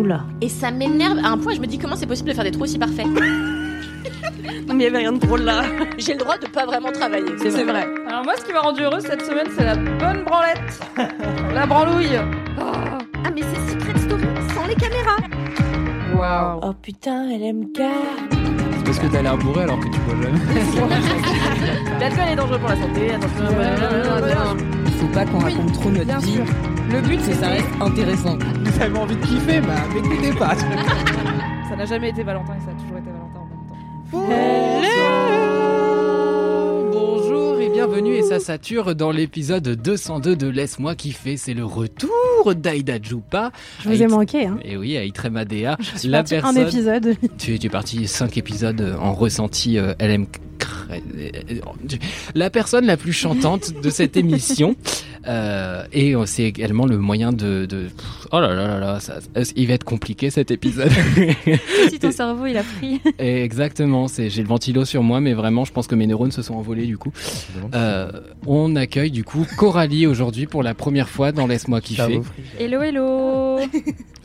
Oula. Et ça m'énerve à un point, je me dis comment c'est possible de faire des trous aussi parfaits. Non, mais il y avait rien de drôle là. J'ai le droit de pas vraiment travailler. C'est vrai. Alors moi, ce qui m'a rendu heureuse cette semaine, c'est la bonne branlette. la branlouille. Ah, mais c'est Secret Story sans les caméras. Waouh. Oh putain, LMK. C'est parce que t'as l'air bourré alors que tu bois jamais. L'alcool est dangereux pour la santé. Attention. Faut pas qu'on raconte trop notre Bien vie. sûr. Le but, c'est que ça reste intéressant. Vous avez envie de kiffer, bah m'écoutez pas. Ça n'a jamais été Valentin et ça a toujours été Valentin en même temps. Bonjour et bienvenue et ça sature dans l'épisode 202 de Laisse-moi kiffer. C'est le retour d'Aïda Djoupa. Je vous ai Aït- manqué, hein. Et oui, Aïtrem Adéa. Je suis La un personne- épisode. Tu, tu es parti 5 épisodes en ressenti euh, LM. La personne la plus chantante de cette émission. Euh, et euh, c'est également le moyen de, de- Oh là là là là, ça- il va être compliqué cet épisode. Si ton cerveau, il a pris. Et Exactement, c'est j'ai le ventilo sur moi, mais vraiment, je pense que mes neurones se sont envolés du coup. Euh, on accueille du coup Coralie aujourd'hui pour la première fois dans Laisse-moi kiffer. Hello, hello.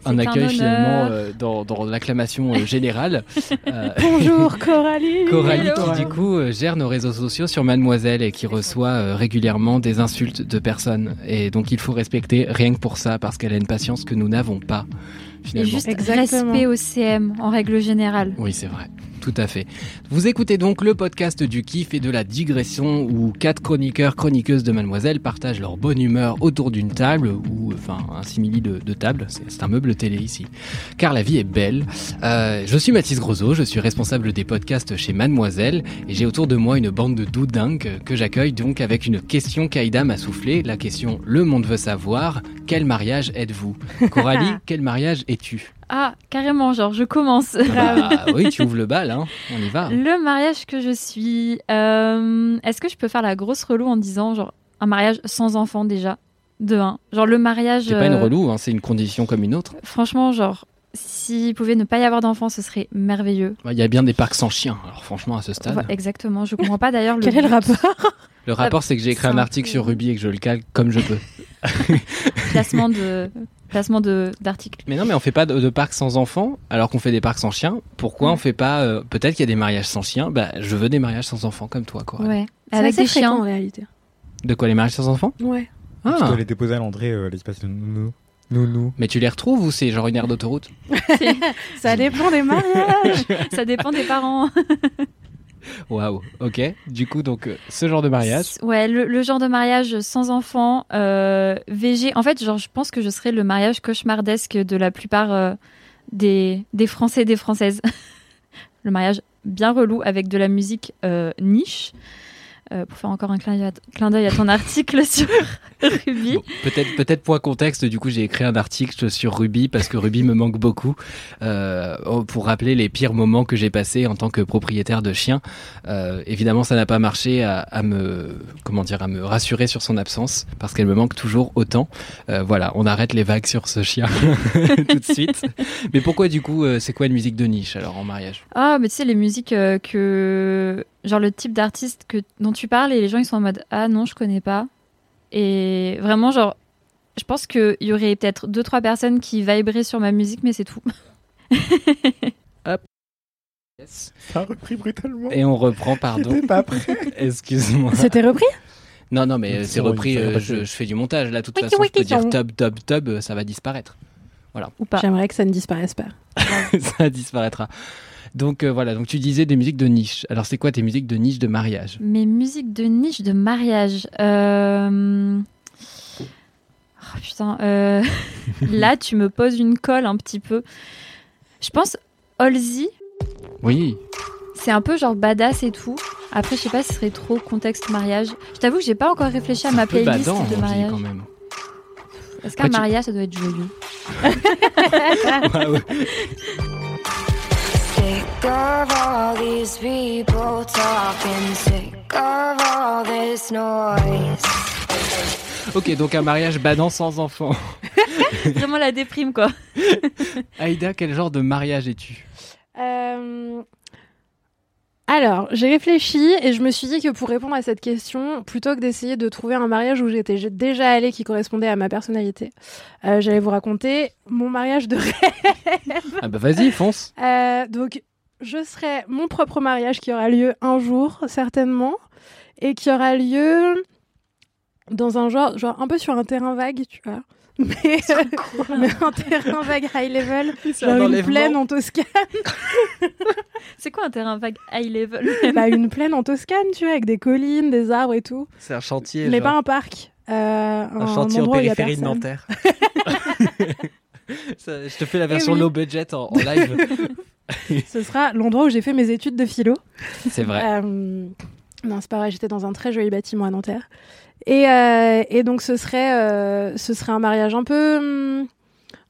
Un accueil finalement euh, dans, dans l'acclamation euh, générale. Euh, Bonjour, Coralie. Coralie Hello. qui du coup gère nos réseaux sociaux sur Mademoiselle et qui reçoit euh, régulièrement des insultes de personnes. Et donc il faut respecter rien que pour ça parce qu'elle a une patience que nous n'avons pas Et juste Exactement. respect au CM en règle générale. Oui, c'est vrai. Tout à fait. Vous écoutez donc le podcast du kiff et de la digression où quatre chroniqueurs, chroniqueuses de Mademoiselle partagent leur bonne humeur autour d'une table ou enfin un simili de, de table. C'est un meuble télé ici. Car la vie est belle. Euh, je suis Mathis Grosot, je suis responsable des podcasts chez Mademoiselle et j'ai autour de moi une bande de doudingues que j'accueille donc avec une question qu'Aïda m'a soufflée. La question Le monde veut savoir. Quel mariage êtes-vous? Coralie, quel mariage es-tu? Ah, carrément, genre, je commence. Ah bah, oui, tu ouvres le bal, hein. on y va. Le mariage que je suis. euh, Est-ce que je peux faire la grosse relou en disant, genre, un mariage sans enfant déjà? De un. Genre, le mariage. C'est pas une euh, relou, hein, c'est une condition comme une autre. Franchement, genre, s'il pouvait ne pas y avoir d'enfant, ce serait merveilleux. Il y a bien des parcs sans chiens, alors franchement à ce stade. Ouais, exactement. Je comprends pas d'ailleurs le. Quel est le rapport? Le rapport c'est que j'ai écrit un article sur Ruby et que je le cale comme je peux. placement de placement de d'article. Mais non mais on fait pas de, de parcs sans enfants alors qu'on fait des parcs sans chiens. Pourquoi on fait pas euh, Peut-être qu'il y a des mariages sans chiens. Bah je veux des mariages sans enfants comme toi quoi. Ouais. Avec des fréquent, en chiens. réalité. De quoi les mariages sans enfants? Ouais. tu Ah. dois les déposer à l'entrée euh, à l'espace de nounou. Nounou. Mais tu les retrouves ou c'est genre une aire d'autoroute? Ça dépend des mariages. Ça dépend des parents. Waouh. Ok. Du coup donc euh, ce genre de mariage. Ouais, le, genre de mariage sans enfant, euh, VG. En fait, genre, je pense que je serais le mariage cauchemardesque de la plupart euh, des, des Français et des Françaises. le mariage bien relou avec de la musique niche. Euh, pour faire encore un clin d'œil à, ton article sur Ruby. Bon, peut-être, peut-être point contexte. Du coup, j'ai écrit un article sur Ruby parce que Ruby me manque beaucoup euh, pour rappeler les pires moments que j'ai passés en tant que propriétaire de chien. Euh, évidemment, ça n'a pas marché à, à me, comment dire, à me rassurer sur son absence parce qu'elle me manque toujours autant. Voilà, on arrête les vagues sur ce chien tout de suite. Mais pourquoi du coup, c'est quoi une musique de niche alors en mariage? Ah, mais tu sais, les musiques que. Genre le type d'artiste que, dont tu parles et les gens ils sont en mode Ah non, je connais pas. Et vraiment, genre, je pense qu'il y aurait peut-être deux, trois personnes qui viberaient sur ma musique, mais c'est tout. Ça a repris brutalement. Et on reprend, pardon. Pas prêt. Excuse-moi. C'était repris? Non, non, mais c'est repris. euh, je, fais du montage. Là, de toute Wiki, façon, je peux dire tub, tub, tub, euh, ça va disparaître. Ou pas. J'aimerais que ça ne disparaisse pas. ça disparaîtra. Donc euh, voilà, donc tu disais des musiques de niche. Alors c'est quoi tes musiques de niche de mariage? Mes musiques de niche de mariage. Euh... Oh, putain. euh, Là, tu me poses une colle un petit peu. Je pense Halsey, Oui. c'est un peu genre badass et tout. Après, je sais pas si ce serait trop contexte mariage. Je t'avoue que j'ai pas encore réfléchi à ma playlist badant, de mariage. quand même. Est-ce qu'un tu- mariage, ça doit être joyeux Ouais, ouais. Sick of all these people talking, sick of all this noise. Ok, donc un mariage badant sans enfant. Vraiment la déprime, quoi. Aïda, quel genre de mariage es-tu Euh, Alors, j'ai réfléchi et je me suis dit que pour répondre à cette question, plutôt que d'essayer de trouver un mariage où j'étais déjà allée qui correspondait à ma personnalité, euh, j'allais vous raconter mon mariage de rêve. Ah bah vas-y, fonce. Euh, donc, je serai mon propre mariage qui aura lieu un jour, certainement, et qui aura lieu dans un genre, genre un peu sur un terrain vague, tu vois. Mais, mais un terrain vague high level, C'est un genre une plaine en Toscane. C'est quoi un terrain vague high level? Bah, une plaine en Toscane, tu vois, avec des collines, des arbres et tout. C'est un chantier. mais genre. pas un parc. Euh, un, Un chantier en endroit où il y a périphérie de. Nanterre. Ça, je te fais la version oui. low budget en, en live. Ce sera l'endroit où j'ai fait mes études de philo. C'est vrai. Euh, non, c'est pas vrai, j'étais dans un très joli bâtiment à Nanterre. Et, euh, et donc, ce serait, euh, ce serait un mariage un peu, hum,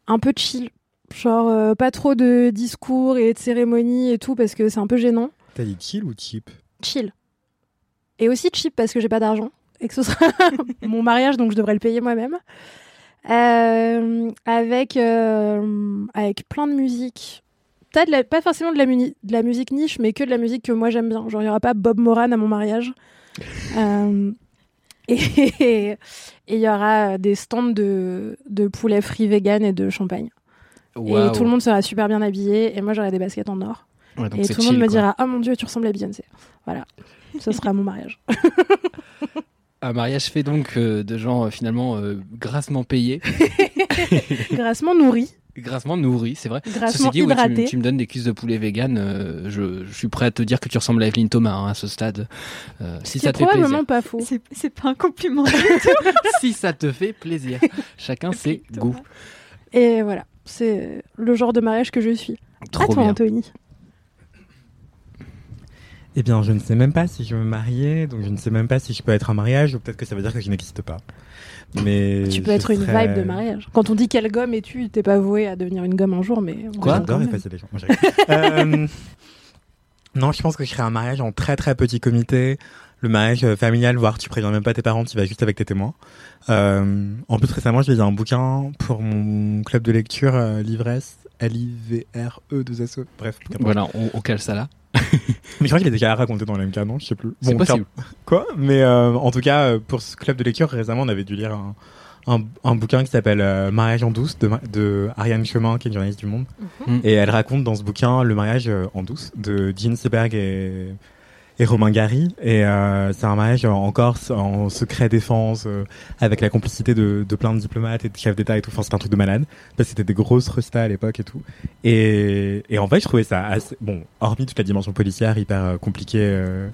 un peu chill. Genre, euh, pas trop de discours et de cérémonies et tout, parce que c'est un peu gênant. T'as dit chill ou cheap? Chill. Et aussi cheap, parce que j'ai pas d'argent. Et que ce sera mon mariage, donc je devrais le payer moi-même. Euh, avec, euh, avec plein de musique. La- pas forcément de la, muni- de la musique niche, mais que de la musique que moi j'aime bien. Genre, il n'y aura pas Bob Moran à mon mariage. Euh, et il y aura des stands de, de poulet frit vegan et de champagne. Et tout le monde sera super bien habillé. Et moi, j'aurai des baskets en or. Ouais, et tout le monde chill, me quoi. dira Oh mon dieu, tu ressembles à Beyoncé. Voilà. Ce sera mon mariage. Un mariage fait donc euh, de gens euh, finalement euh, grassement payés, Grassement nourri. grassement nourris, c'est vrai. Ceci Grassement dit, oui, tu, tu me donnes des cuisses de poulet vegan, euh, je, je suis prêt à te dire que tu ressembles à Evelyne Thomas hein, à ce stade. Euh, si C'est ça te fait probablement plaisir. pas faux. C'est pas un compliment. si ça te fait plaisir. Chacun ses goûts. Et voilà. C'est le genre de mariage que je suis. Trop à toi, bien. Anthony. Eh bien, je ne sais même pas si je veux me marier, donc je ne sais même pas si je peux être un mariage, ou peut-être que ça veut dire que je n'existe pas. Mais Tu peux être une vibe de mariage. Quand on dit quelle gomme es-tu, t'es pas voué à devenir une gomme un jour, mais. on Quoi J'adore effacer les gens. Euh, non, je pense que je serais un mariage en très très petit comité. Le mariage euh, familial, voire tu préviens même pas tes parents, tu vas juste avec tes témoins. Euh, en plus, récemment, j'ai lu un bouquin pour mon club de lecture, euh, Livresse, L-I-V-R-E-2-S-E. E. Bref, bouquin pour- Voilà, on, on cale ça là. Mais je crois qu'il est déjà raconté dans l'MK, non? Je sais plus. Bon, tiens, Quoi? Mais euh, en tout cas, euh, pour ce club de lecture, récemment, on avait dû lire un, un, un bouquin qui s'appelle euh, Mariage en douce de, Ariane Chemin, qui est une journaliste du Monde. Mhm. Et elle raconte dans ce bouquin le mariage en douce de Jean Seberg et, et Romain Gary. Et euh, c'est un mariage en Corse, en secret défense, euh, avec la complicité de, de plein de diplomates et de chefs d'État et tout. Enfin, c'est un truc de malade. C'était des grosses restas à l'époque et tout. Et, et en fait, je trouvais ça assez... Bon, hormis toute la dimension policière hyper euh, compliquée euh,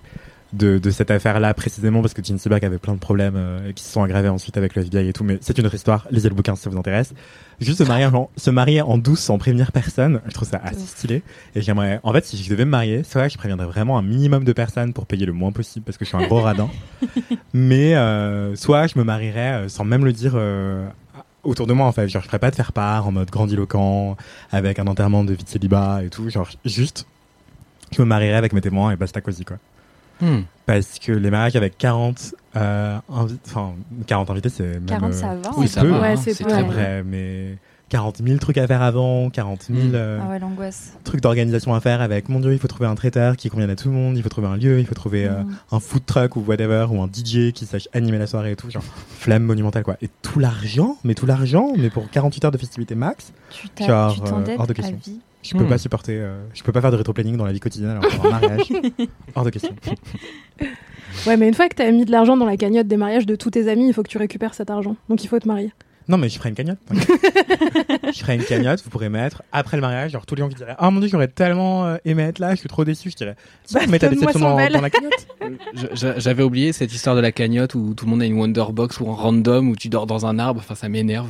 de, de cette affaire-là précisément, parce que Jean Seberg avait plein de problèmes euh, qui se sont aggravés ensuite avec le FBI et tout. Mais c'est une autre histoire. Lisez le bouquin si ça vous intéresse. Juste se marier en, se marier en douce sans prévenir personne, je trouve ça assez stylé. Et j'aimerais, en fait, si je devais me marier, soit je préviendrais vraiment un minimum de personnes pour payer le moins possible parce que je suis un gros radin. Mais euh, soit je me marierais euh, sans même le dire euh, autour de moi en fait. Genre, je ferais pas de faire part en mode grandiloquent avec un enterrement de vie de célibat et tout. Genre, juste, je me marierais avec mes témoins et basta cosy quoi. Hmm. Parce que les mariages avec 40, euh, invi- enfin, 40 invités, c'est même. 40, euh, ça va, Oui, hein. ça peu, va. Ouais, hein, c'est peu, très ouais. vrai. mais 40 000 trucs à faire avant, 40 000 Mm. euh, Ah ouais, l'angoisse. trucs d'organisation à faire avec, mon dieu, il faut trouver un traiteur qui convienne à tout le monde, il faut trouver un lieu, il faut trouver euh, Mm. un food truck ou whatever, ou un DJ qui sache animer la soirée et tout, genre flamme monumentale quoi. Et tout l'argent, mais tout l'argent, mais pour 48 heures de festivité max, Tu t'as- Genre, tu euh, hors de à question. vie. Je peux Mm. pas supporter, euh, je peux pas faire de rétro-planning dans la vie quotidienne alors pour un mariage, hors de question. Ouais, mais une fois que t'as mis de l'argent dans la cagnotte des mariages de tous tes amis, il faut que tu récupères cet argent. Donc il faut te marier. Non, mais je ferai une cagnotte. je ferai une cagnotte, vous pourrez mettre après le mariage, genre tous les gens qui diraient Ah mon dieu, j'aurais tellement euh, aimé être là, je suis trop déçu. Je dirais Tiens, Bah, mets ta donne-moi déception 100 dans, dans la cagnotte. J'avais oublié cette histoire de la cagnotte où tout le monde a une Wonderbox ou en random où tu dors dans un arbre. Enfin, ça m'énerve.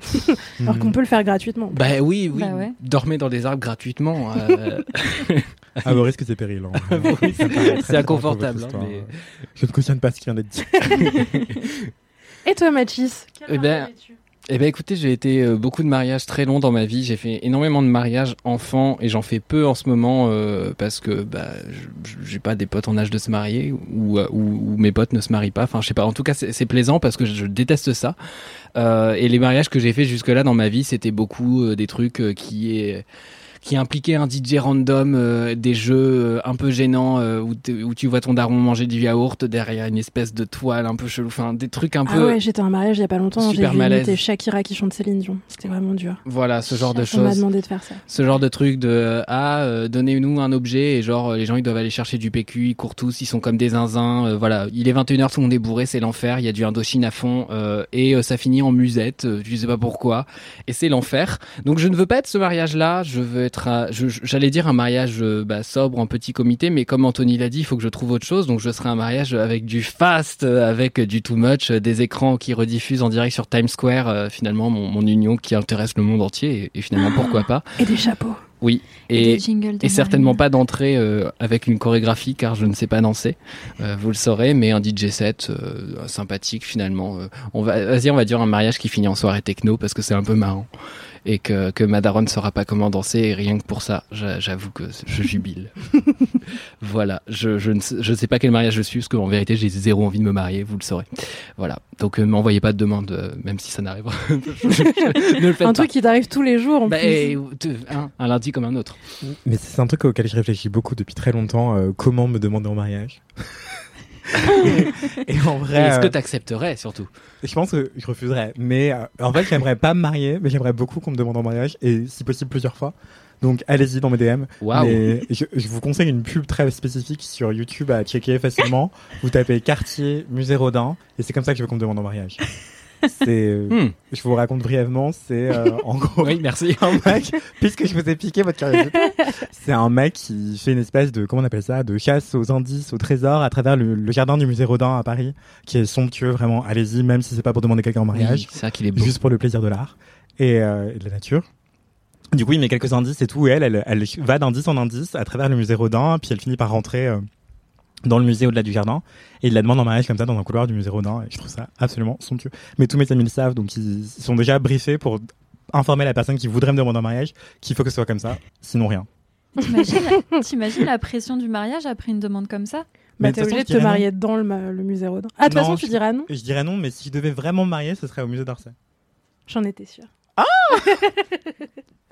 Alors qu'on peut le faire gratuitement. Bah oui, oui. Bah ouais. Dormez dans des arbres gratuitement. euh, À vos risques et périls. hein. Oui, c'est bien pour inconfortable, hein, mais- Je ne cautionne pas ce qui vient d'être dit. Et toi, Mathis? Eh ben, eh ben écoutez, j'ai été euh, beaucoup de mariages très longs dans ma vie. J'ai fait énormément de mariages enfants et j'en fais peu en ce moment euh, parce que bah j'ai pas des potes en âge de se marier ou, euh, ou, ou mes potes ne se marient pas. Enfin, je sais pas. En tout cas, c'est plaisant parce que je, déteste ça. Euh, et les mariages que j'ai fait jusque-là dans ma vie, c'était beaucoup des trucs qui est qui impliquaient un DJ random, euh, des jeux euh, un peu gênants euh, où, tu vois ton daron manger du yaourt derrière une espèce de toile un peu chelou, enfin des trucs un Ah peu ouais, j'étais à un mariage il y a pas longtemps. J'ai vu Shakira qui chante Céline Dion. C'était vraiment dur. Voilà, ce genre de On m'a choses. demandé de faire ça. Ce genre de truc de ah donnez-nous un objet et genre les gens ils doivent aller chercher du PQ, ils courent tous, ils sont comme des zinzins. voilà, il est 21h, tout le monde est bourré, c'est l'enfer. Il y a du Indochine à fond et ça finit en musette. je sais pas pourquoi et c'est l'enfer. Donc je ne veux pas être ce mariage-là. Je veux être, j'allais dire un mariage euh, bah, sobre en petit comité, mais comme Anthony l'a dit, il faut que je trouve autre chose. Donc je serai un mariage avec du fast, euh, avec du too much, euh, des écrans qui rediffusent en direct sur Times Square. euh, finalement, mon, mon union qui intéresse le monde entier et, et finalement pourquoi pas. Et des chapeaux. Oui, Et certainement pas d'entrée euh, avec une chorégraphie car je ne sais pas danser. Euh, vous le saurez, mais un DJ set sympathique finalement. On va, vas-y, on va dire un mariage qui finit en soirée techno parce que c'est un peu marrant et que que Madaron ne saura pas comment danser et rien que pour ça, j'a- j'avoue que je jubile. voilà, je je ne sais, je sais pas quel mariage je suis parce qu'en vérité j'ai zéro envie de me marier, vous le saurez. Voilà, donc euh, m'envoyez pas de demande euh, même si ça ne faites Un pas. truc qui t'arrive tous les jours en Bah, plus. et- un lundi comme un autre. Mais c'est un truc auquel je réfléchis beaucoup depuis très longtemps. euh, comment me demander en mariage? Et en vrai, Est-ce que euh, tu accepterais surtout je pense que je refuserais. Mais euh, en fait, j'aimerais pas me marier, mais j'aimerais beaucoup qu'on me demande en mariage et si possible plusieurs fois. Donc allez-y dans mes DM. Mais je, je vous conseille une pub très spécifique sur YouTube à checker facilement. vous tapez quartier musée Rodin et c'est comme ça que je veux qu'on me demande en mariage. C'est, euh, Hmm. je vous raconte brièvement, c'est euh, en gros Oui, merci. un mec, puisque je vous ai piqué votre curiosité, c'est un mec qui fait une espèce de, comment on appelle ça, de chasse aux indices, aux trésors à travers le, le jardin du musée Rodin à Paris, qui est somptueux, vraiment. Allez-y, même si c'est pas pour demander quelqu'un en mariage, Oui, c'est ça qu'il est beau. juste pour le plaisir de l'art et, euh, et de la nature. Du coup, il met quelques indices et tout, et elle, elle, elle va d'indice en indice à travers le musée Rodin, puis elle finit par rentrer euh, dans le musée au-delà du jardin, et il la demande en mariage comme ça dans un couloir du musée Rodin, et je trouve ça absolument somptueux. Mais tous mes amis le savent, donc ils, ils sont déjà briefés pour informer la personne qui voudrait me demander en mariage qu'il faut que ce soit comme ça, sinon rien. T'imagines la- pression du mariage après une demande comme ça? Bah, t'es obligé de je te dirais marier dans le, musée Rodin. Ah, de toute Non, façon, je- tu diras non? Et je dirais non, mais si je devais vraiment me marier, ce serait au musée d'Orsay. J'en étais sûre.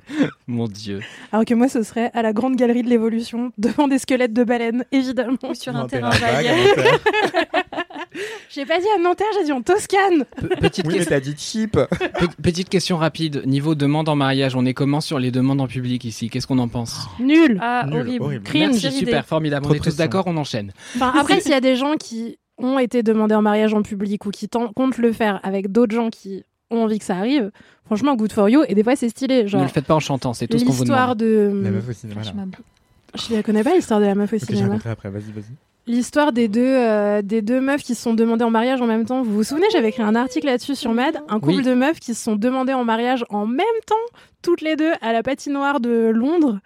Mon Dieu. Alors que moi, ce serait à la grande galerie de l'évolution, devant des squelettes de baleines, évidemment. Ou sur un un terrain vague. J'ai pas dit à Nanterre, j'ai dit en Toscane. Pe- petite, Oui, mais question, t'as dit cheap. pe- petite question rapide. Niveau demande en mariage, on est comment sur les demandes en public ici? Qu'est-ce qu'on en pense? Nul. Ah, Nul, horrible. horrible. Merci, idée. super, formidable. Trop on est tous d'accord, on enchaîne. Enfin, après, s'il y a des gens qui ont été demandés en mariage en public ou qui ten- comptent le faire avec d'autres gens qui ont envie que ça arrive, franchement, good for you. Et des fois, c'est stylé. Ne Genre, le faites pas en chantant, c'est tout ce qu'on vous l'histoire demande. La de. meuf au cinéma, là. Je la connais pas, l'histoire de la meuf au Ok, je cinéma. après, vas-y, vas-y. L'histoire des deux, euh, des deux meufs qui se sont demandées en mariage en même temps. Vous vous souvenez, j'avais écrit un article là-dessus sur Mad. Un couple Oui. de meufs qui se sont demandées en mariage en même temps, toutes les deux, à la patinoire de Londres.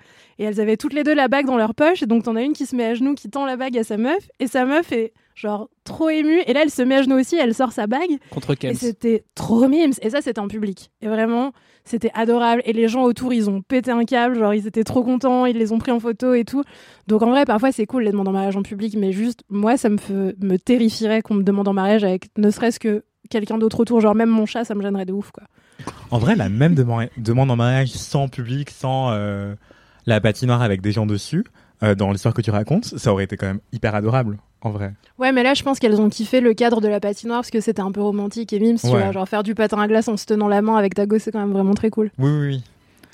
Et elles avaient toutes les deux la bague dans leur poche. Et donc, t'en as une qui se met à genoux, qui tend la bague à sa meuf. Et sa meuf est genre trop émue. Et là, elle se met à genoux aussi, elle sort sa bague. Contre Et Kems. c'était trop mimes. Et ça, c'était en public. Et vraiment, c'était adorable. Et les gens autour, ils ont pété un câble. Genre, ils étaient trop contents. Ils les ont pris en photo et tout. Donc, en vrai, parfois, c'est cool les demandes en mariage en public. Mais juste, moi, ça me, fe- me terrifierait qu'on me demande en mariage avec ne serait-ce que quelqu'un d'autre autour. Genre, même mon chat, ça me gênerait de ouf, quoi. En vrai, la même dema- demande en mariage sans public, sans euh, la patinoire avec des gens dessus, euh, dans l'histoire que tu racontes, ça aurait été quand même hyper adorable, en vrai. Ouais, mais là, je pense qu'elles ont kiffé le cadre de la patinoire parce que c'était un peu romantique et mimes. Tu Ouais. vois, genre, faire du patin à glace en se tenant la main avec ta gosse, c'est quand même vraiment très cool. Oui, oui, oui.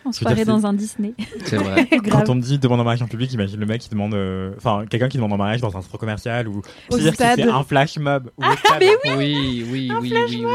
On se croirait dans un Disney. C'est vrai. Quand on me dit demande en mariage en public, imagine le mec qui demande, euh, enfin, quelqu'un qui demande en mariage dans un centre commercial ou, Au c'est-à-dire qu'il stade. fait un flash mob. ou au stade. oui, oui, oui, oui, oui, oui.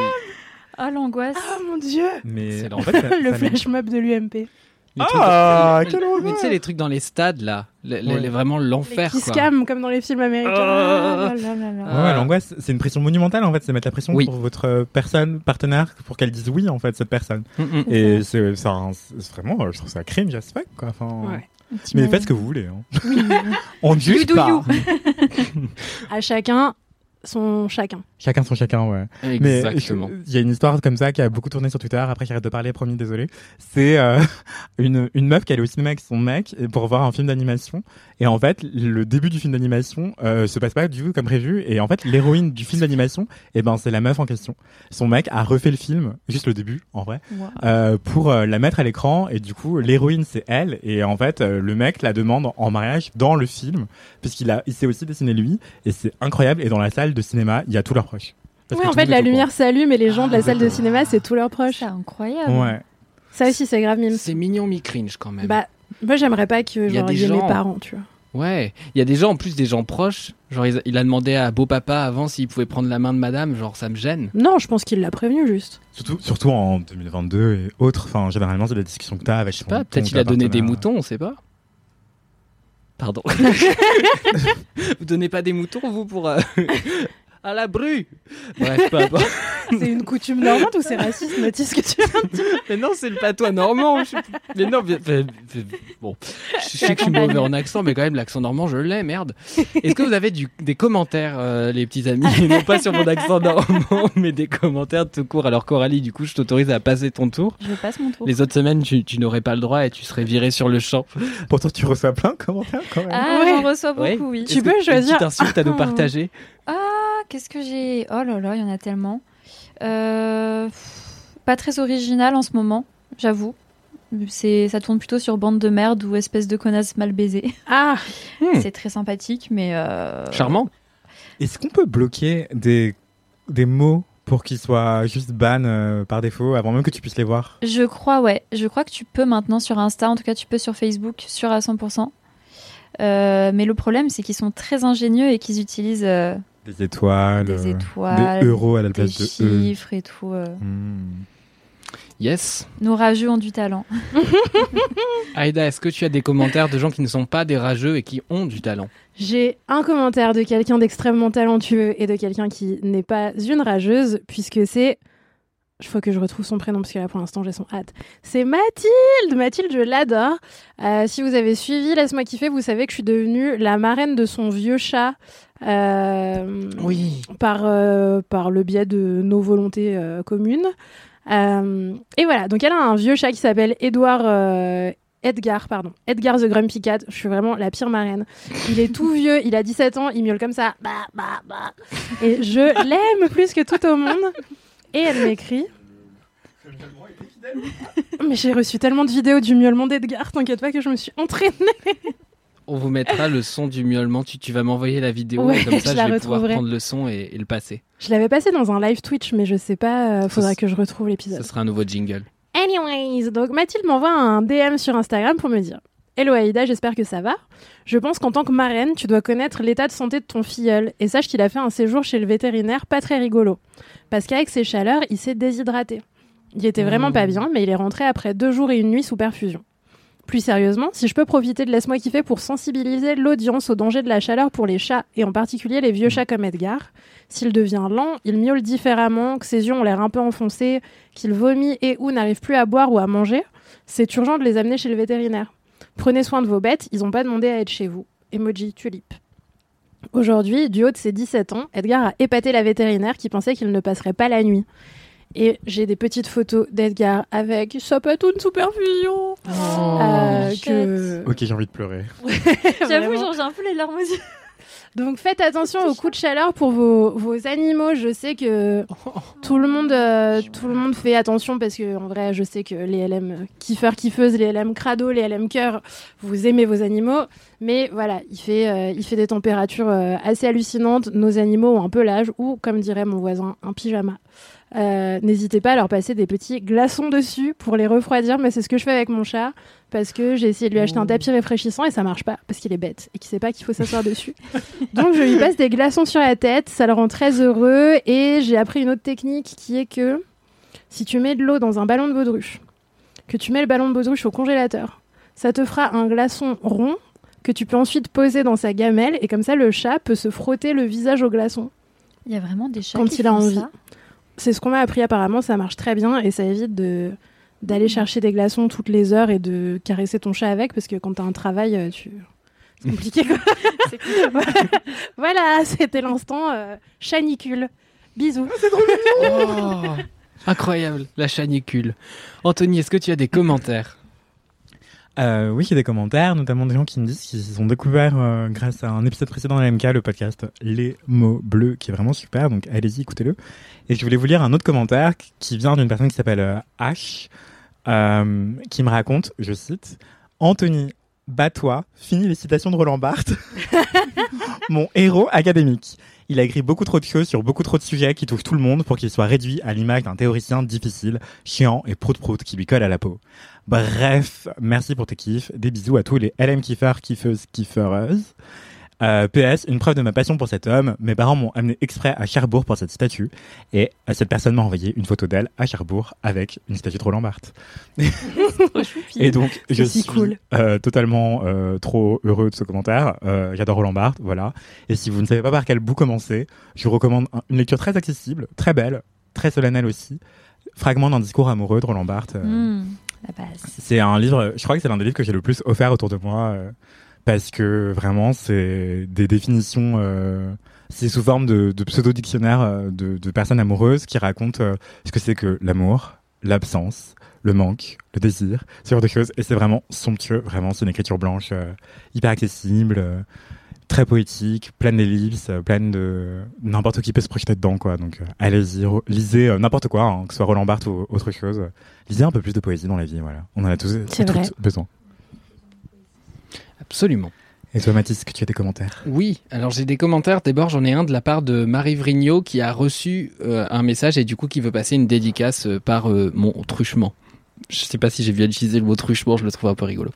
Ah, l'angoisse. Oh mon dieu! Mais C'est en fait, ça- le ça flash mob de l'UMP. Les trucs- Ah, mais- quelle Mais horreur tu sais, les trucs dans les stades, là, le- le- Ouais. le- vraiment l'enfer, Qui se calment comme dans les films américains. Ah. Ah. Ouais, l'angoisse, c'est une pression monumentale en fait, c'est mettre la pression Oui. pour votre euh, personne, partenaire, pour qu'elle dise oui en fait, cette personne. Mm, mm. Et c'est vraiment, je trouve ça cringe, respect quoi. Enfin, Ouais. Mais faites ce que vous voulez. Hein. On ne juge do pas. you. À chacun son chacun. Chacun son chacun, ouais. Exactement. Mais il y a une histoire comme ça qui a beaucoup tourné sur Twitter. Après, j'arrête de parler, promis, désolé. C'est euh, une, une meuf qui allait au cinéma avec son mec pour voir un film d'animation. Et en fait, le début du film d'animation euh, se passe pas du tout comme prévu. Et en fait, l'héroïne du film d'animation, eh ben, c'est la meuf en question. Son mec a refait le film, juste le début, en vrai, Wow. euh, pour euh, la mettre à l'écran. Et du coup, l'héroïne, c'est elle. Et en fait, euh, le mec la demande en mariage dans le film, puisqu'il a, il s'est aussi dessiné lui. Et c'est incroyable. Et dans la salle de cinéma, il y a tous leurs proches. Parce que en fait, la lumière s'allume et les gens de la Ah, salle de cinéma, c'est tous leurs proches. C'est incroyable. Ouais. Ça aussi, c'est grave mime. C'est mignon mi-cringe quand même. Bah, moi, j'aimerais pas que genre, y mes parents, tu vois. Ouais, il y a des gens en plus des gens proches. Genre il a- demandé à beau papa avant s'il pouvait prendre la main de madame. Genre ça me gêne. Non, je pense qu'il l'a prévenu juste. Surtout, surtout en 2022 et autres. Enfin, généralement, c'est des discussions que t'as avec. Je sais pas, peut-être il a donné des moutons, on sait pas. Pardon. vous donnez pas des moutons vous pour euh, à la bru. Bref, peu importe. C'est une coutume normande ou c'est raciste, Mathis, ce que tu viens de dire? Mais non, c'est le patois normand. je- Mais non, mais- mais- mais- bon, je sais que je suis mauvais en accent, mais quand même l'accent normand, je l'ai, merde. Est-ce que vous avez du- des commentaires, euh, les petits amis, non pas sur mon accent normand, mais des commentaires tout court. Alors Coralie, du coup, je t'autorise à passer ton tour. Je passe mon tour. Les autres semaines, tu, tu n'aurais pas le droit et tu serais viré sur le champ. Pourtant, tu reçois plein de commentaires quand même. Ah, Ouais. j'en reçois beaucoup, Ouais. oui. Tu peux une choisir- petite insulte à nous partager? Ah, qu'est-ce que j'ai? Oh là là, il y en a tellement. Euh, Pas très original en ce moment, j'avoue. C'est, ça tourne plutôt sur bande de merde ou espèce de connasse mal baisée. Ah, Hmm. C'est très sympathique, mais euh, Charmant. Est-ce qu'on peut bloquer des, des mots pour qu'ils soient juste ban euh, par défaut avant même que tu puisses les voir? Je crois, ouais. Je crois que tu peux maintenant sur Insta, en tout cas tu peux sur Facebook, sur à 100%. Euh, mais le problème, c'est qu'ils sont très ingénieux et qu'ils utilisent euh, Des étoiles, des euh, étoiles, des euros à la place de E. chiffres et tout. euh. Hmm. Yes. Nos rageux ont du talent. Aïda, est-ce que tu as des commentaires de gens qui ne sont pas des rageux et qui ont du talent? J'ai un commentaire de quelqu'un d'extrêmement talentueux et de quelqu'un qui n'est pas une rageuse, puisque c'est. Il faut que je retrouve son prénom, parce que là, pour l'instant, j'ai son hâte. C'est Mathilde Mathilde, je l'adore. Euh, si vous avez suivi Laisse-moi kiffer, vous savez que je suis devenue la marraine de son vieux chat. Euh, Oui. par, euh, par le biais de nos volontés euh, communes. Et voilà, donc elle a un vieux chat qui s'appelle Edouard. Edgar, pardon. Edgar the Grumpy Cat. Je suis vraiment la pire marraine. Il est tout vieux, il a 17 ans, il miaule comme ça. Bah, bah, bah. Et je l'aime plus que tout au monde. Et elle m'écrit. Mais j'ai reçu tellement de vidéos du miaulement d'Edgar, t'inquiète pas que je me suis entraînée. On vous mettra le son du miaulement. Tu, tu vas m'envoyer la vidéo Ouais, et comme ça, je vais pouvoir prendre le son et, et le passer. Je l'avais passé dans un live Twitch, mais je sais pas, euh, faudrait Ça, que je retrouve l'épisode. Ce sera un nouveau jingle. Anyways, donc Mathilde m'envoie un DM sur Instagram pour me dire Hello Aïda, j'espère que ça va. Je pense qu'en tant que marraine, tu dois connaître l'état de santé de ton filleul et sache qu'il a fait un séjour chez le vétérinaire pas très rigolo. Parce qu'avec ses chaleurs, il s'est déshydraté. Il était vraiment pas bien, mais il est rentré après deux jours et une nuit sous perfusion. Plus sérieusement, si je peux profiter de Laisse-moi kiffer pour sensibiliser l'audience au danger de la chaleur pour les chats, et en particulier les vieux chats comme Edgar, s'il devient lent, il miaule différemment, que ses yeux ont l'air un peu enfoncés, qu'il vomit et ou n'arrive plus à boire ou à manger, c'est urgent de les amener chez le vétérinaire. Prenez soin de vos bêtes, ils n'ont pas demandé à être chez vous. Emoji tulipe. Aujourd'hui, du haut de ses 17 ans, Edgar a épaté la vétérinaire qui pensait qu'il ne passerait pas la nuit. Et j'ai des petites photos d'Edgar avec sa patoune sous perfusion. Euh, que... Ok, j'ai envie de pleurer. J'avoue, genre, j'ai un peu les larmes aux yeux. Donc faites attention aux coups de chaleur pour vos, vos animaux. Je sais que tout le monde, euh, tout le monde fait attention parce que en vrai, je sais que les LM kiffeurs, kiffeuses, les LM crado, les LM cœur, vous aimez vos animaux. Mais voilà, il fait, euh, il fait des températures euh, assez hallucinantes. Nos animaux ont un peu l'âge ou, comme dirait mon voisin, un pyjama. Euh, N'hésitez pas à leur passer des petits glaçons dessus pour les refroidir, mais c'est ce que je fais avec mon chat parce que j'ai essayé de lui acheter un tapis réfraîchissant et ça marche pas parce qu'il est bête et qu'il sait pas qu'il faut s'asseoir dessus. Donc je lui passe des glaçons sur la tête, ça le rend très heureux et j'ai appris une autre technique qui est que si tu mets de l'eau dans un ballon de baudruche, que tu mets le ballon de baudruche au congélateur, ça te fera un glaçon rond que tu peux ensuite poser dans sa gamelle et comme ça le chat peut se frotter le visage au glaçon Il y a vraiment des chats quand qui il a font envie. ça? C'est ce qu'on m'a appris apparemment, ça marche très bien et ça évite de d'aller chercher des glaçons toutes les heures et de caresser ton chat avec parce que quand t'as un travail, euh, tu c'est compliqué quoi. voilà, c'était l'instant euh, chanicule. Bisous. Oh, incroyable, la chanicule. Anthony, est-ce que tu as des commentaires? Euh, oui, il y a des commentaires, notamment des gens qui me disent qu'ils ont découvert euh, grâce à un épisode précédent de l'MK le podcast Les mots bleus, qui est vraiment super. Donc allez-y, écoutez-le. Et je voulais vous lire un autre commentaire qui vient d'une personne qui s'appelle euh, H, qui me raconte, je cite, Anthony, bats-toi, finis les citations de Roland Barthes, mon héros académique. Il a écrit beaucoup trop de choses sur beaucoup trop de sujets qui touchent tout le monde pour qu'il soit réduit à l'image d'un théoricien difficile, chiant et prout-prout qui lui colle à la peau. Bref, merci pour tes kiffs. Des bisous à tous les LM kiffeurs, kiffeuses, kiffeuses. Euh, PS, une preuve de ma passion pour cet homme, mes parents m'ont amené exprès à Cherbourg pour cette statue et cette personne m'a envoyé une photo d'elle à Cherbourg avec une statue de Roland Barthes. et donc, je si suis cool. euh, totalement euh, trop heureux de ce commentaire. J'adore Roland Barthes, voilà. Et si vous ne savez pas par quel bout commencer, je vous recommande un- une lecture très accessible, très belle, très solennelle aussi. Fragment d'un discours amoureux de Roland Barthes. Hmm, c'est un livre, je crois que c'est l'un des livres que j'ai le plus offert autour de moi parce que vraiment c'est des définitions, euh, c'est sous forme de, de pseudo-dictionnaire euh, de, de personnes amoureuses qui racontent euh, ce que c'est que l'amour, l'absence, le manque, le désir, ce genre de choses. Et c'est vraiment somptueux, vraiment c'est une écriture blanche euh, hyper accessible. euh, Très poétique, pleine d'ellipses, euh, pleine de n'importe qui peut se projeter dedans quoi. Donc allez-y, lisez n'importe quoi, hein, que ce soit Roland Barthes ou autre chose. Lisez un peu plus de poésie dans la vie, voilà. On en a tous besoin. Absolument. Et toi, Mathis, est-ce que tu as des commentaires? Oui, alors j'ai des commentaires. D'abord, j'en ai un de la part de Marie Vrigno qui a reçu euh, un message et du coup qui veut passer une dédicace euh, par euh, mon truchement. Je sais pas si j'ai bien utilisé le mot truchement, je le trouve un peu rigolo.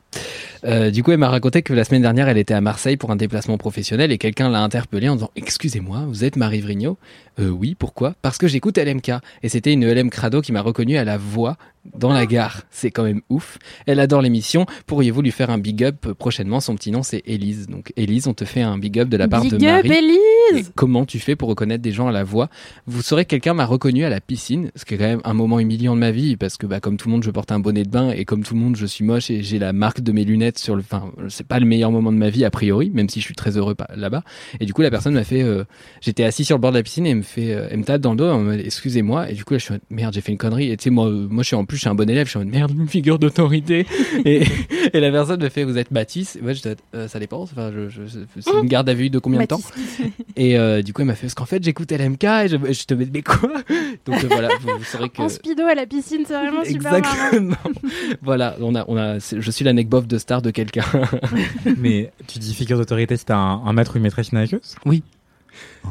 Euh, du coup, elle m'a raconté que la semaine dernière, elle était à Marseille pour un déplacement professionnel et quelqu'un l'a interpellée en disant Excusez-moi, vous êtes Marie Vrigno? Euh, Oui, pourquoi? Parce que j'écoute LMK. Et c'était une LM Crado qui m'a reconnu à la voix dans la gare. C'est quand même ouf. Elle adore l'émission. Pourriez-vous lui faire un big up prochainement? Son petit nom, c'est Élise. Donc, Élise, on te fait un big up de la part Big de up, Marie. Et Élise comment tu fais pour reconnaître des gens à la voix? Vous saurez que quelqu'un m'a reconnu à la piscine, ce qui est quand même un moment humiliant de ma vie, parce que bah, comme tout le monde, je porte un bonnet de bain, et comme tout le monde, je suis moche et j'ai la marque de mes lunettes sur le... Enfin, c'est pas le meilleur moment de ma vie, a priori, même si je suis très heureux là-bas. Et du coup, la personne m'a fait... euh, J'étais assis sur le bord de la piscine et elle me fait... euh, elle me tape dans le dos, excusez-moi, et du coup, là, je suis en mode, merde, j'ai fait une connerie. Et tu sais, moi, euh, moi, je suis en plus, je suis un bon élève, je suis en mode, merde, une figure d'autorité. et, et la personne me fait, vous êtes Baptiste Et moi, je dis, euh, ça dépend, enfin, je, je- c'est une garde à vue de combien de temps et du coup, elle m'a fait parce qu'en fait, j'écoute LMK et je, je te mets mais quoi? Donc voilà, vous, vous saurez que En speedo à la piscine, c'est vraiment super marrant. voilà, on a, on a, c'est- je suis la neck de star de quelqu'un. Mais tu dis figure d'autorité, c'était un, un maître ou une maîtresse nageuse Oui.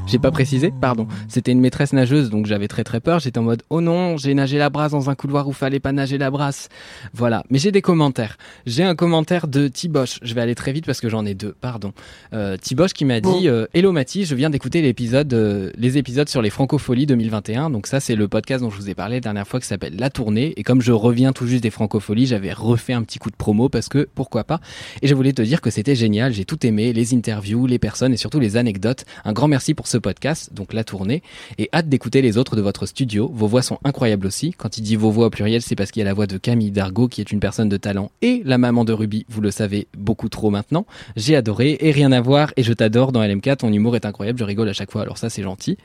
J'ai pas précisé, pardon. C'était une maîtresse nageuse, donc j'avais très très peur. J'étais en mode, oh non, j'ai nagé la brasse dans un couloir où fallait pas nager la brasse. Voilà. Mais j'ai des commentaires. J'ai un commentaire de Tiboche. Je vais aller très vite parce que j'en ai deux, pardon. Euh, Tiboche qui m'a dit, euh, Hello Mathis, je viens d'écouter l'épisode, euh, les épisodes sur les Francopholies 2021. Donc ça, c'est le podcast dont je vous ai parlé la dernière fois qui s'appelle La Tournée. Et comme je reviens tout juste des Francopholies, j'avais refait un petit coup de promo parce que pourquoi pas. Et je voulais te dire que c'était génial. J'ai tout aimé, les interviews, les personnes et surtout les anecdotes. Un grand merci pour ce podcast, donc la tournée, et hâte d'écouter les autres de votre studio. Vos voix sont incroyables aussi. Quand il dit vos voix au pluriel, c'est parce qu'il y a la voix de Camille Dargaud, qui est une personne de talent, et la maman de Ruby, vous le savez beaucoup trop maintenant. J'ai adoré, et rien à voir, et je t'adore dans LMK, ton humour est incroyable, je rigole à chaque fois, alors ça c'est gentil.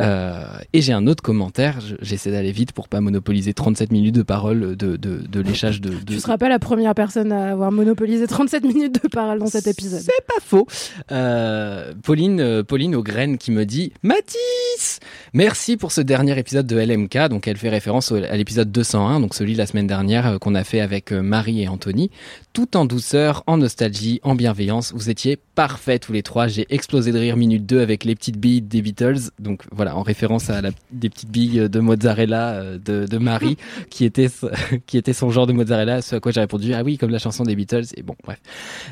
Euh, et j'ai un autre commentaire, Je- j'essaie d'aller vite pour pas monopoliser 37 minutes de parole de, de, de léchage de, de, Tu seras pas la première personne à avoir monopolisé 37 minutes de parole dans cet épisode. C'est pas faux. Euh, Pauline, euh, Pauline aux graines qui me dit Mathis, merci pour ce dernier épisode de LMK. Donc elle fait référence à l'épisode 201, donc celui de la semaine dernière euh, qu'on a fait avec euh, Marie et Anthony. Tout en douceur, en nostalgie, en bienveillance. Vous étiez parfaits tous les trois. J'ai explosé de rire minute 2 avec les petites billes des Beatles. Donc voilà, en référence à la, des petites billes de mozzarella euh, de, de Marie, qui était, qui était son genre de mozzarella. Ce à quoi j'ai répondu Ah oui, comme la chanson des Beatles. Et bon, bref.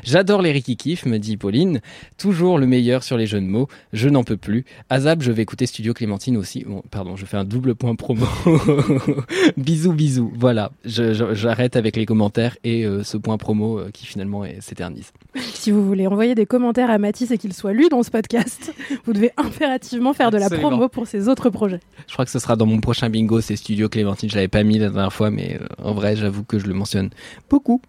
J'adore les Ricky Kiff, me dit Pauline. Toujours le meilleur sur les jeux de mots. Je n'en peux plus. Azab, je vais écouter Studio Clémentine aussi. Bon, pardon, je fais un double point promo. bisous, bisous. Voilà, j'arrête avec les commentaires et euh, ce point promo euh, qui finalement s'éternise. Si vous voulez envoyer des commentaires à Mathis et qu'il soit lu dans ce podcast, vous devez impérativement faire de la promo pour ses autres projets. Je crois que ce sera dans mon prochain bingo, c'est Studio Clémentine. Je l'avais pas mis la dernière fois, mais euh, en vrai, j'avoue que je le mentionne beaucoup.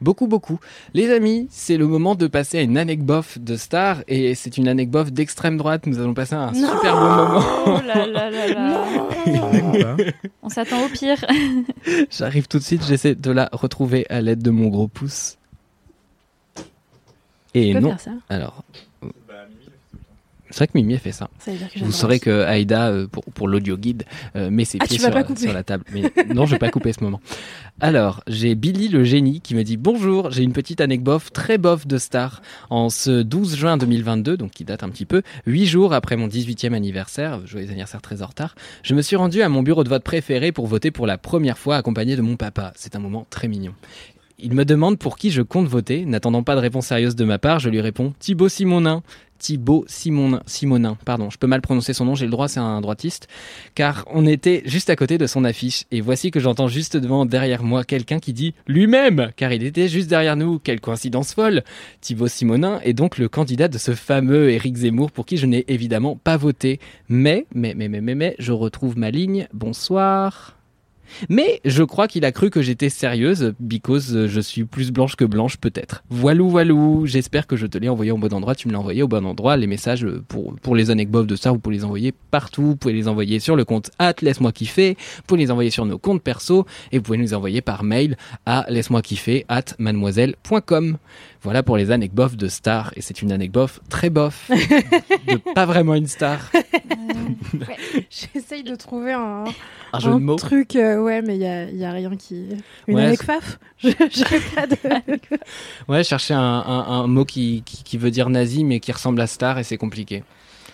Beaucoup, beaucoup. Les amis, c'est le moment de passer à une anecdote de star et c'est une anecdote d'extrême droite. Nous allons passer un super bon moment. Oh là là là là. On s'attend au pire. J'arrive tout de suite, j'essaie de la retrouver à l'aide de mon gros pouce. Et non. faire ça Alors. C'est vrai que Mimi a fait ça. Vous saurez que Aïda, euh, pour, pour l'audio guide, euh, met ses Ah, pieds sur, la- couper. sur la table. Mais non, je vais pas couper ce moment. Alors, j'ai Billy le génie qui me dit Bonjour, j'ai une petite anecdote très bof de star. En ce 12 juin 2022, donc qui date un petit peu, huit jours après mon 18e anniversaire, joyeux anniversaire très en retard, je me suis rendu à mon bureau de vote préféré pour voter pour la première fois accompagné de mon papa. C'est un moment très mignon. Il me demande pour qui je compte voter. N'attendant pas de réponse sérieuse de ma part, je lui réponds Thibaut Simonin. Thibaut Simonin, pardon, je peux mal prononcer son nom, j'ai le droit, c'est un droitiste, car on était juste à côté de son affiche, et voici que j'entends juste devant, derrière moi, quelqu'un qui dit lui-même, car il était juste derrière nous, quelle coïncidence folle. Thibaut Simonin est donc le candidat de ce fameux Éric Zemmour, pour qui je n'ai évidemment pas voté, mais, mais, mais, mais, mais, mais, je retrouve ma ligne, bonsoir mais je crois qu'il a cru que j'étais sérieuse, because euh, je suis plus blanche que blanche peut-être. Voilou, voilou, j'espère que je te l'ai envoyé au bon endroit, tu me l'as envoyé au bon endroit, les messages euh, pour, pour les anecdotes de ça, vous pouvez les envoyer partout, vous pouvez les envoyer sur le compte at laisse-moi kiffer, vous pouvez les envoyer sur nos comptes perso, et vous pouvez nous envoyer par mail à laisse-moi kiffer at mademoiselle.com. Voilà pour les anecdotes de star, et c'est une anecdote très bof, de pas vraiment une star. J'essaye de trouver un, Un jeu de mots. truc, euh, ouais, mais il y a, y a rien qui. Une Ouais, faf Je- pas de. Ouais, chercher un, un- un mot qui, qui, qui veut dire nazi mais qui ressemble à star et c'est compliqué.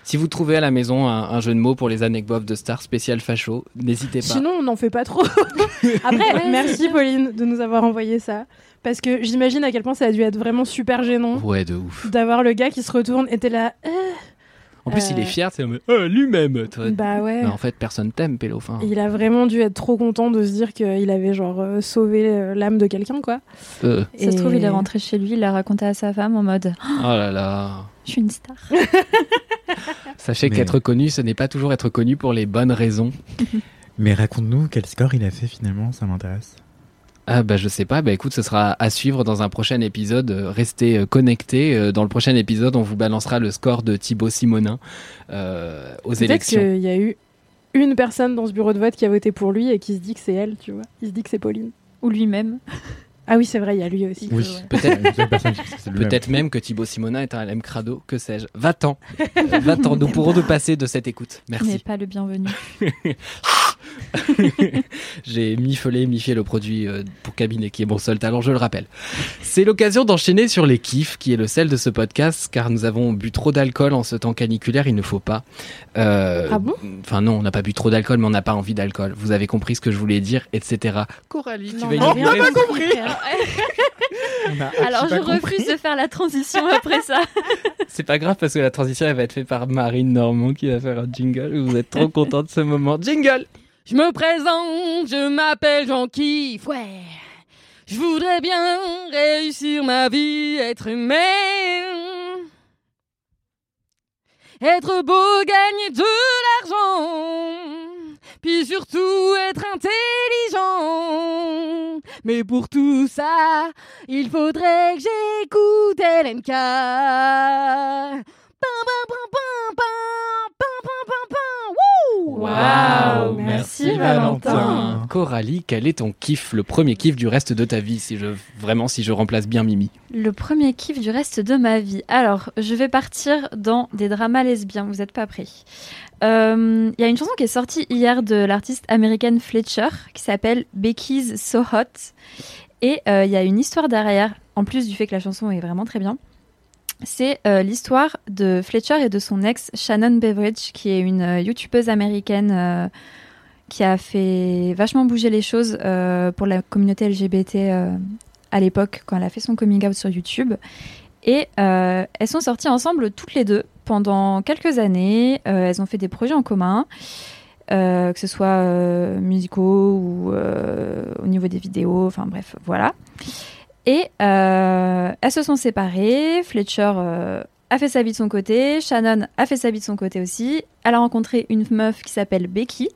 Si vous trouvez à la maison un, un jeu de mots pour les anecdotes de star spécial facho, n'hésitez pas. Sinon, on n'en fait pas trop. Après, Ouais, merci. Pauline de nous avoir envoyé ça. Parce que j'imagine à quel point ça a dû être vraiment super gênant Ouais, de ouf. d'avoir le gars qui se retourne et t'es là. euh, En plus, il Euh. est fier, c'est Ah, lui-même. toi. Bah ouais. Mais en fait, personne t'aime, Pélo. Enfin, Il a vraiment dû être trop content de se dire qu'il avait genre euh, sauvé euh, l'âme de quelqu'un, quoi. euh, Ça se trouve, il Et- est rentré chez lui, il l'a raconté à sa femme en mode oh là là. Je suis une star. Sachez Mais- qu'être connu, ce n'est pas toujours être connu pour les bonnes raisons. Mais raconte-nous quel score il a fait finalement, ça m'intéresse. Ah bah je sais pas, bah écoute, ce sera à suivre dans un prochain épisode. Euh, Restez euh, connectés. Euh, Dans le prochain épisode, on vous balancera le score de Thibaut Simonin euh, aux Peut-être élections. qu'il y a eu une personne dans ce bureau de vote qui a voté pour lui et qui se dit que c'est elle, tu vois. Il se dit que c'est Pauline. Ou lui-même. Ah oui, c'est vrai, il y a lui aussi. Oui, Peut-être- même que Thibaut Simonin est un LM crado, que sais-je. Va-t'en. Va-t'en, nous pourrons nous passer de cette écoute. Tu n'es Merci. pas le bienvenu. J'ai mifolé, mifié le produit euh, pour cabinet qui est mon seul talent, je le rappelle. C'est l'occasion d'enchaîner sur les kiffs, qui est le sel de ce podcast, car nous avons bu trop d'alcool en ce temps caniculaire, il ne faut pas. Euh, Ah bon? Enfin non, on n'a pas bu trop d'alcool, mais on n'a pas envie d'alcool. Vous avez compris ce que je voulais dire, etc. Coralie, tu vas y on rien compris. Alors je pas refuse de faire la transition après ça. C'est pas grave parce que la transition elle va être faite par Marine Normand qui va faire un jingle. Vous êtes trop content de ce moment. Jingle Je me présente, je m'appelle Jean Kiff, ouais. Je voudrais bien réussir ma vie, être humain. Être beau, gagner de l'argent. Puis surtout être intelligent. Mais pour tout ça, il faudrait que j'écoute LNK. Pam, Waouh, merci, Valentin. Coralie, quel est ton kiff, le premier kiff du reste de ta vie, si je vraiment si je remplace bien Mimi? Le premier kiff du reste de ma vie. Alors, je vais partir dans des dramas lesbiens, vous n'êtes pas prêts. Euh, Il y a une chanson qui est sortie hier de l'artiste américaine Fletcher qui s'appelle Becky's So Hot. Et euh, il y a une histoire derrière, en plus du fait que la chanson est vraiment très bien. C'est euh, l'histoire de Fletcher et de son ex Shannon Beveridge, qui est une euh, youtubeuse américaine euh, qui a fait vachement bouger les choses pour la communauté LGBT à l'époque quand elle a fait son coming out sur YouTube. Et elles sont sorties ensemble toutes les deux pendant quelques années. Elles ont fait des projets en commun, que ce soit musicaux ou au niveau des vidéos, enfin bref, voilà. Et euh, elles se sont séparées. Fletcher euh, a fait sa vie de son côté. Shannon a fait sa vie de son côté aussi. Elle a rencontré une meuf qui s'appelle Becky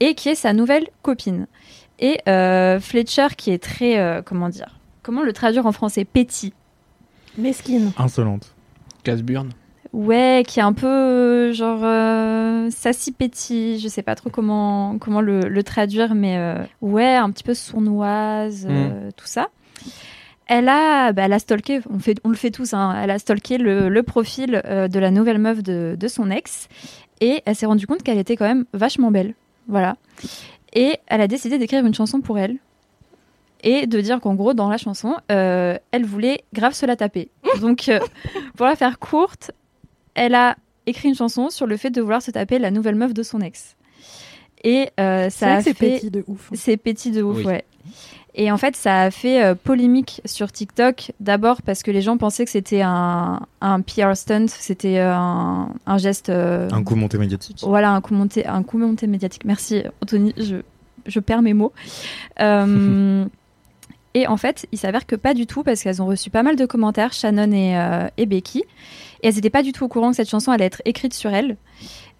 et qui est sa nouvelle copine. Et euh, Fletcher, qui est très, euh, comment dire, comment le traduire en français Petit. Mesquine. Insolente. Casse-burne. Ouais, qui est un peu genre euh, sassy petit, je sais pas trop comment comment le, le traduire, mais euh, ouais, un petit peu sournoise, euh, tout ça. Elle a, bah, elle a stalké, on, fait, on le fait tous, hein, elle a stalké le, le profil euh, de la nouvelle meuf de, de son ex et elle s'est rendue compte qu'elle était quand même vachement belle. Voilà. Et elle a décidé d'écrire une chanson pour elle et de dire qu'en gros, dans la chanson, euh, elle voulait grave se la taper. Donc, euh, pour la faire courte, elle a écrit une chanson sur le fait de vouloir se taper la nouvelle meuf de son ex. Et euh, C'est ça a que c'est fait... petit de ouf. C'est petit de ouf, Oui. ouais. Et en fait, ça a fait euh, polémique sur TikTok. D'abord parce que les gens pensaient que c'était un, un PR stunt, c'était euh, un, un geste. euh, Un coup monté médiatique. Voilà, un coup monté, un coup monté médiatique. Merci, Anthony. Je, je perds mes mots. Euh, et en fait, il s'avère que pas du tout, parce qu'elles ont reçu pas mal de commentaires, Shannon et, et Becky. Et elles n'étaient pas du tout au courant que cette chanson allait être écrite sur elles.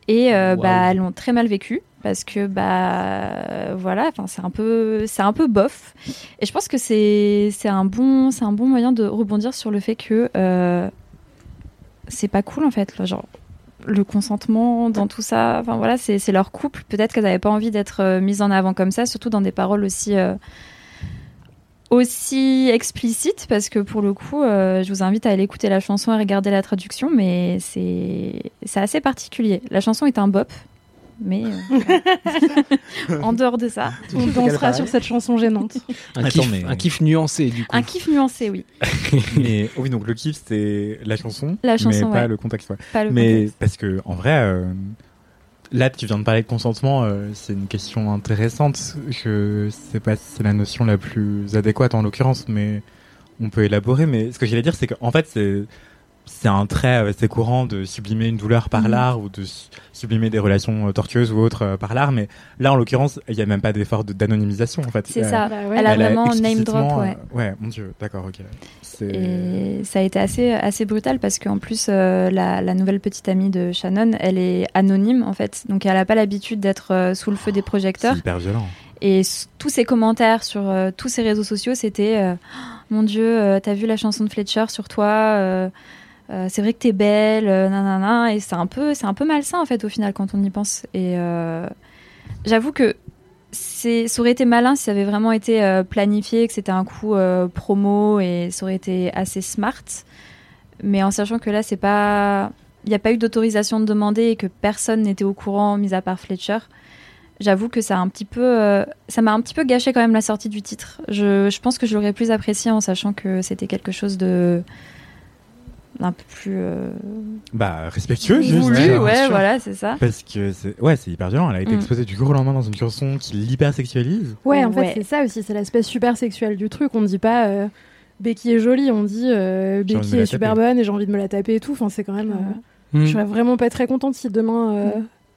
Et bah, elles l'ont très mal vécu parce que bah voilà, enfin c'est un peu c'est un peu bof. Et je pense que c'est un bon c'est un bon moyen de rebondir sur le fait que euh, c'est pas cool en fait, genre le consentement dans tout ça. Enfin voilà, c'est leur couple. Peut-être qu'elles n'avaient pas envie d'être euh, mises en avant comme ça, surtout dans des paroles aussi euh, aussi explicites, parce que pour le coup, euh, je vous invite à aller écouter la chanson et regarder la traduction, mais c'est assez particulier. La chanson est un bop, mais euh, en dehors de ça, On dansera sur cette chanson gênante. Un, Attends, kiff, mais- un kiff nuancé, du coup. un kiff nuancé, oui. mais oh oui, donc le kiff c'est la chanson, La chanson, mais pas ouais. le contexte. ouais. Pas le mais contexte. parce que en vrai, euh, là tu viens de parler de consentement, euh, c'est une question intéressante. Je sais pas si c'est la notion la plus adéquate en l'occurrence, mais on peut élaborer. Mais ce que j'allais dire, c'est qu'en fait c'est c'est un trait assez courant de sublimer une douleur par Mhm. l'art ou de su- sublimer des relations euh, tortueuses ou autres euh, par l'art. Mais là, en l'occurrence, il y a même pas d'effort de- d'anonymisation en fait. C'est Euh, ça. Bah ouais. Elle a elle a vraiment name drop, ouais. euh, ouais, mon dieu, d'accord, ok. Et ça a été assez, assez brutal parce qu'en plus, euh, la, la nouvelle petite amie de Shannon, elle est anonyme en fait. Donc elle n'a pas l'habitude d'être euh, sous le feu des projecteurs. C'est hyper violent. Et tous ses commentaires sur euh, tous ses réseaux sociaux, c'était euh, Oh, Mon Dieu, euh, t'as vu la chanson de Fletcher sur toi euh, C'est vrai que t'es belle, euh, nanana. Et c'est un, peu, c'est un peu malsain en fait au final quand on y pense. Et euh, j'avoue que c'est, ça aurait été malin si ça avait vraiment été euh, planifié, que c'était un coup promo et ça aurait été assez smart. Mais en sachant que là, c'est pas. Il n'y a pas eu d'autorisation de demander et que personne n'était au courant, mis à part Fletcher. J'avoue que ça a un petit peu, ça m'a un petit peu gâché quand même la sortie du titre. Je pense que je l'aurais plus apprécié en sachant que c'était quelque chose de un peu plus euh, Bah, respectueux, juste. voulu, ouais, voilà, c'est ça. Parce que c'est ouais, c'est hyper violent. Elle a été Mm. exposée du jour au lendemain dans une chanson qui l'hypersexualise. Ouais, en Ouais. fait, c'est ça aussi, c'est l'aspect super sexuel du truc. On dit pas euh, Becky est jolie, on dit euh, Becky est super taper. bonne et j'ai envie de me la taper et tout. Enfin, c'est quand même. euh, Hmm. Je serais vraiment pas très contente si demain euh,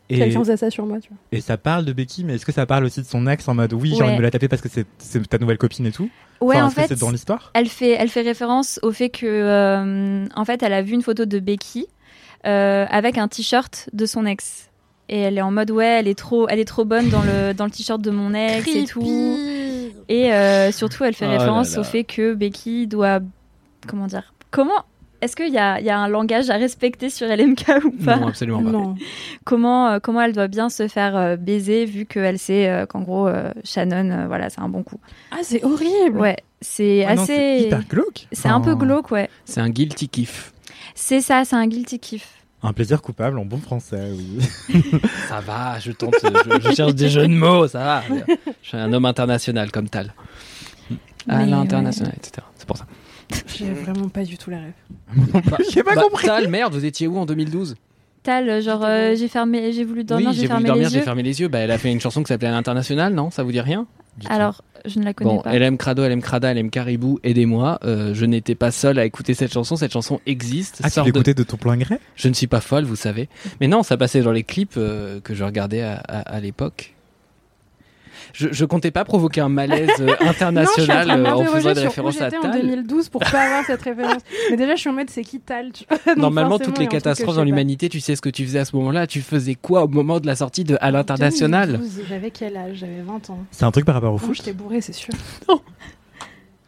Et, quelqu'un faisait ça sur moi, tu vois. et ça parle de Becky, mais est-ce que ça parle aussi de son ex en mode oui, j'ai envie de me la taper parce que c'est c'est ta nouvelle copine et tout? Ouais, Enfin, en fait, c'est dans l'histoire? elle fait, elle fait référence au fait que, euh, en fait, elle a vu une photo de Becky euh, avec un t-shirt de son ex. Et elle est en mode ouais, elle est trop, elle est trop bonne dans le dans le t-shirt de mon ex et tout. Et euh, surtout, elle fait Oh là référence là. au fait que Becky doit, comment dire, comment est-ce qu'il y a, il y a un langage à respecter sur LMK ou pas Non, absolument pas. Non. comment, euh, comment elle doit bien se faire euh, baiser vu qu'elle sait euh, qu'en gros euh, Shannon, euh, voilà, c'est un bon coup. Ah, c'est horrible. Ouais, c'est Ah non, c'est assez. hyper glauque. C'est un peu glauque, ouais. C'est un guilty kiff. C'est ça, c'est un guilty kiff. Un plaisir coupable en bon français, oui. Ça va, je tente, je, je cherche des jeux de mots, ça va. Je suis un homme international comme tal. À l'international, etc. C'est pour ça. J'ai vraiment pas du tout la rêve. J'ai pas Bah, compris. Tal, merde, vous étiez où en 2012 Tal, genre euh, j'ai fermé, j'ai voulu dormir, Oui, j'ai fermé dormir, les j'ai yeux. fermé les yeux. Bah, elle a fait une chanson qui s'appelait À l'international, non? Ça vous dit rien? Du tout. Alors, je ne la connais Bon, pas. LM Crado, LM Crada, LM Caribou, aidez-moi. Euh, je n'étais pas seul à écouter cette chanson. Cette chanson existe. Ah, tu de- l'écoutais de ton plein gré? Je ne suis pas folle, vous savez. Mais non, ça passait dans les clips euh, que je regardais à, à- à l'époque. Je, je comptais pas provoquer un malaise euh, Non, en international de euh, en m'interroger faisant des références à j'étais en Tal. 2012 pour pas avoir cette référence. Mais déjà, je suis en mode c'est qui Tal tu vois? Donc Normalement, toutes les catastrophes dans l'humanité, tu sais ce que tu faisais à ce moment-là. Tu faisais quoi au moment de la sortie de À l'international 2012, J'avais quel âge? J'avais 20 ans. C'est un truc par rapport au foot? j'étais bourrée, c'est sûr.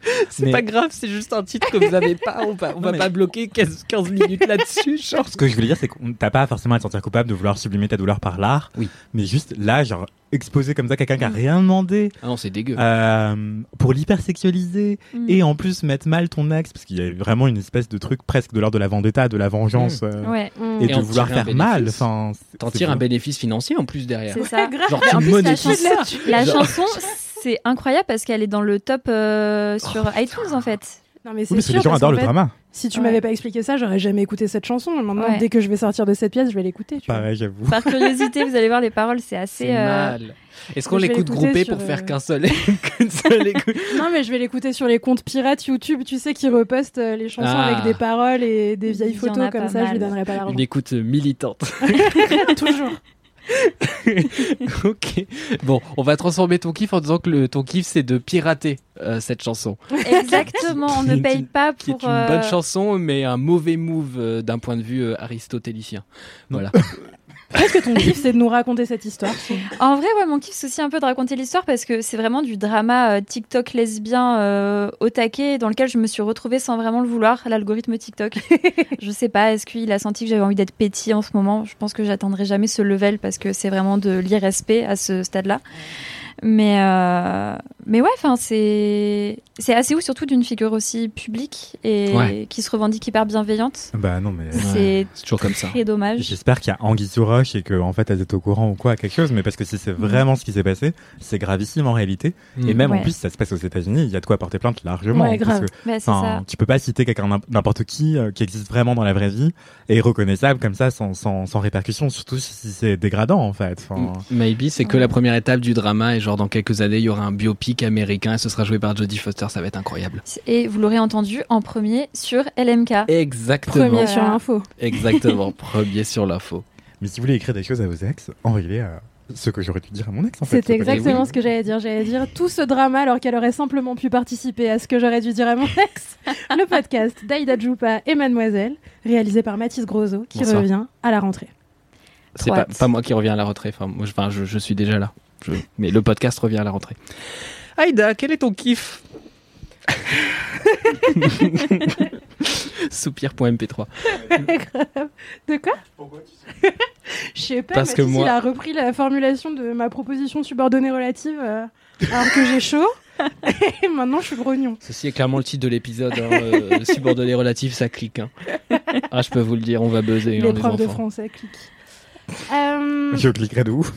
C'est Mais- pas grave, c'est juste un titre que vous avez pas. On va, on va mais- pas bloquer 15, 15 minutes là-dessus. genre. Ce que je voulais dire, c'est que t'as pas forcément à te sentir coupable de vouloir sublimer ta douleur par l'art. Oui. Mais juste là, genre, exposer comme ça quelqu'un qui a rien demandé. Ah non, c'est dégueu. euh, pour l'hypersexualiser Mm. et en plus mettre mal ton ex parce qu'il y a vraiment une espèce de truc presque de l'ordre de la vendetta de la vengeance euh, Ouais, et, Et de vouloir faire mal enfin T'en tires un bénéfice financier en plus derrière. c'est ça. Genre, Mais tu en plus, la, Genre- chanson, c'est incroyable parce qu'elle est dans le top euh, sur iTunes en fait. Non, mais oui, c'est que sûr, les gens adorent le fait, drama Si tu Ouais. m'avais pas expliqué ça, j'aurais jamais écouté cette chanson. Maintenant, Ouais. dès que je vais sortir de cette pièce, je vais l'écouter. pareil j'avoue Par curiosité, vous allez voir les paroles, c'est assez. C'est euh, mal. Est-ce qu'on l'écoute groupé sur, pour faire euh, qu'un seul, qu'une seule écoute? Non, mais je vais l'écouter sur les comptes pirates YouTube, tu sais, qui repostent euh, les chansons Ah. avec des paroles et des vieilles photos comme ça, je lui mal. donnerai pas l'argent. Une écoute militante. Toujours. ok. Bon, on va transformer ton kiff en disant que le, ton kiff c'est de pirater euh, cette chanson. Exactement, on ne paye pas Qui pour. est une euh, bonne chanson, mais un mauvais move euh, d'un point de vue euh, aristotélicien. Voilà. Est-ce que ton kiff, c'est de nous raconter cette histoire En vrai, ouais, mon kiff, c'est aussi un peu de raconter l'histoire parce que c'est vraiment du drama euh, TikTok lesbien euh, au taquet dans lequel je me suis retrouvée sans vraiment le vouloir, l'algorithme TikTok. je sais pas, est-ce qu'il a senti que j'avais envie d'être pétie en ce moment? Je pense que j'atteindrai jamais ce level parce que c'est vraiment de l'irrespect à ce stade-là. Mais, euh, mais ouais, enfin, c'est c'est assez ouf, surtout d'une figure aussi publique et Ouais. qui se revendique hyper bienveillante. bah non mais C'est C'est toujours comme ça. très dommage. J'espère qu'il y a Anguille sous roche et que en fait elles étaient au courant ou quoi quelque chose mais parce que si c'est vraiment ce qui s'est passé c'est gravissime en réalité et Mm. même en plus ça se passe aux États-Unis il y a de quoi porter plainte largement Ouais, parce grave. que c'est ça. tu peux pas citer quelqu'un n'im- n'importe qui euh, qui existe vraiment dans la vraie vie et reconnaissable comme ça sans, sans, sans répercussion, surtout si, si c'est dégradant en fait. Enfin, Maybe, c'est que la première étape du drama et genre dans quelques années, il y aura un biopic américain et ce sera joué par Jodie Foster, ça va être incroyable. Et vous l'aurez entendu en premier sur LMK. Exactement. Premier sur l'info. Exactement. Premier sur l'info. Mais si vous voulez écrire des choses à vos ex, envoyez-les à ce que j'aurais dû dire à mon ex en fait. C'est exactement oui. ce que j'allais dire. J'allais dire tout ce drama alors qu'elle aurait simplement pu participer à ce que j'aurais dû dire à mon ex. Le podcast d'Aïda Djoupa et Mademoiselle, réalisé par Mathis Grosso, qui Bonsoir. revient à la rentrée. C'est pas, pas moi qui reviens à la rentrée. Enfin, moi, je, enfin, je, je suis déjà là. Je- mais le podcast revient à la rentrée. Aïda, quel est ton kiff Soupir.mp3. De quoi Je sais pas, Parce que moi- il a repris la formulation de ma proposition subordonnée relative euh, alors que j'ai chaud. et maintenant, je suis grognon. Ceci est clairement le titre de l'épisode. Hein, euh, subordonné relatif, ça clique. hein. Ah, je peux vous le dire, on va buzzer. hein, Les les profs de français cliquent. Euh, Je cliquerai de ouf.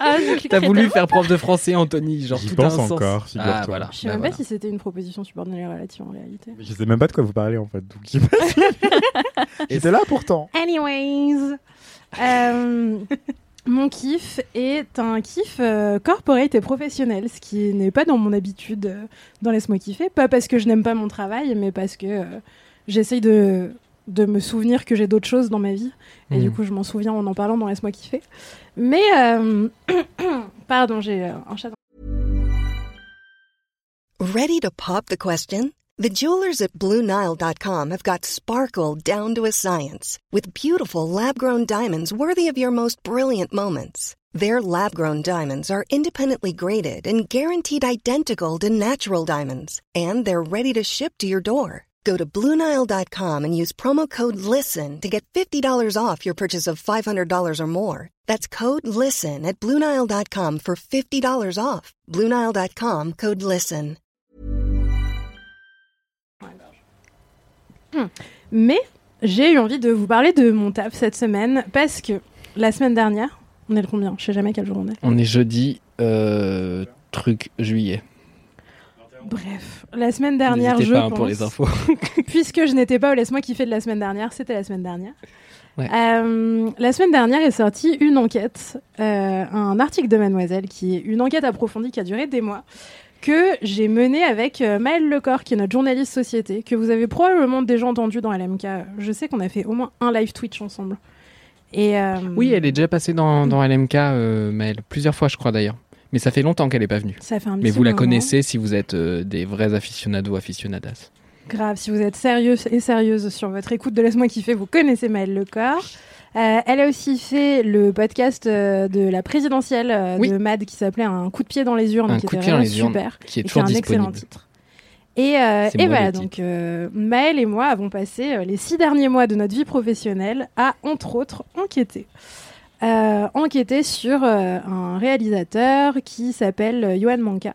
Ah, T'as voulu faire prof de français, Anthony Genre J'y tout a pense un sens. encore, figure-toi. Ah, voilà. je sais Bah, même voilà. pas si c'était une proposition subordonnée relative en réalité. Je sais même pas de quoi vous parlez en fait. Donc, J'étais là pourtant. Anyways, euh, mon kiff est un kiff euh, corporate et professionnel, ce qui n'est pas dans mon habitude euh, dans Laisse-moi kiffer. Pas parce que je n'aime pas mon travail, mais parce que euh, j'essaye de, de me souvenir que j'ai d'autres choses dans ma vie. Et du coup, je m'en souviens en en parlant dans Laisse-moi kiffer. Mais, euh, pardon, j'ai euh, un chat. Ready to pop the question? The jewelers at BlueNile.com have got sparkle down to a science with beautiful lab grown diamonds worthy of your most brilliant moments. Their lab grown diamonds are independently graded and guaranteed identical to natural diamonds, and they're ready to ship to your door. Go to BlueNile.com and use promo code LISTEN to get $50 off your purchase of $500 or more. That's code LISTEN at BlueNile.com for $50 off. BlueNile.com code LISTEN. Mais j'ai eu envie de vous parler de mon taf cette semaine parce que la semaine dernière, on est le combien? Je sais jamais quel jour on est. On est jeudi, euh, truc juillet. Bref, la semaine dernière, je pas hein, pense, pour les infos. puisque je n'étais pas au Laisse-moi kiffer de la semaine dernière, c'était la semaine dernière. Ouais. Euh, la semaine dernière est sortie une enquête, euh, un article de Mademoiselle qui est une enquête approfondie qui a duré des mois, que j'ai menée avec euh, Maëlle Lecor, qui est notre journaliste société, que vous avez probablement déjà entendu dans LMK. Je sais qu'on a fait au moins un live Twitch ensemble. Et, euh, Oui, elle est déjà passée dans, dans LMK, Maëlle. Plusieurs fois, je crois d'ailleurs. Mais ça fait longtemps qu'elle n'est pas venue. Ça fait un Mais vous la moment. connaissez si vous êtes euh, des vrais aficionados aficionadas. Grave, si vous êtes sérieux et sérieuse sur votre écoute de Laisse-moi kiffer, vous connaissez Maëlle Lecor. Euh, elle a aussi fait le podcast euh, de la présidentielle euh, Oui. de Mad qui s'appelait Un coup de pied dans les urnes, Un qui coup de pied dans les urnes, super, qui est et qui est toujours un excellent titre. Et, et voilà, donc Maëlle et moi avons passé les six derniers mois de notre vie professionnelle à, entre autres, enquêter. Euh, sur euh, un réalisateur qui s'appelle euh, Johan Manka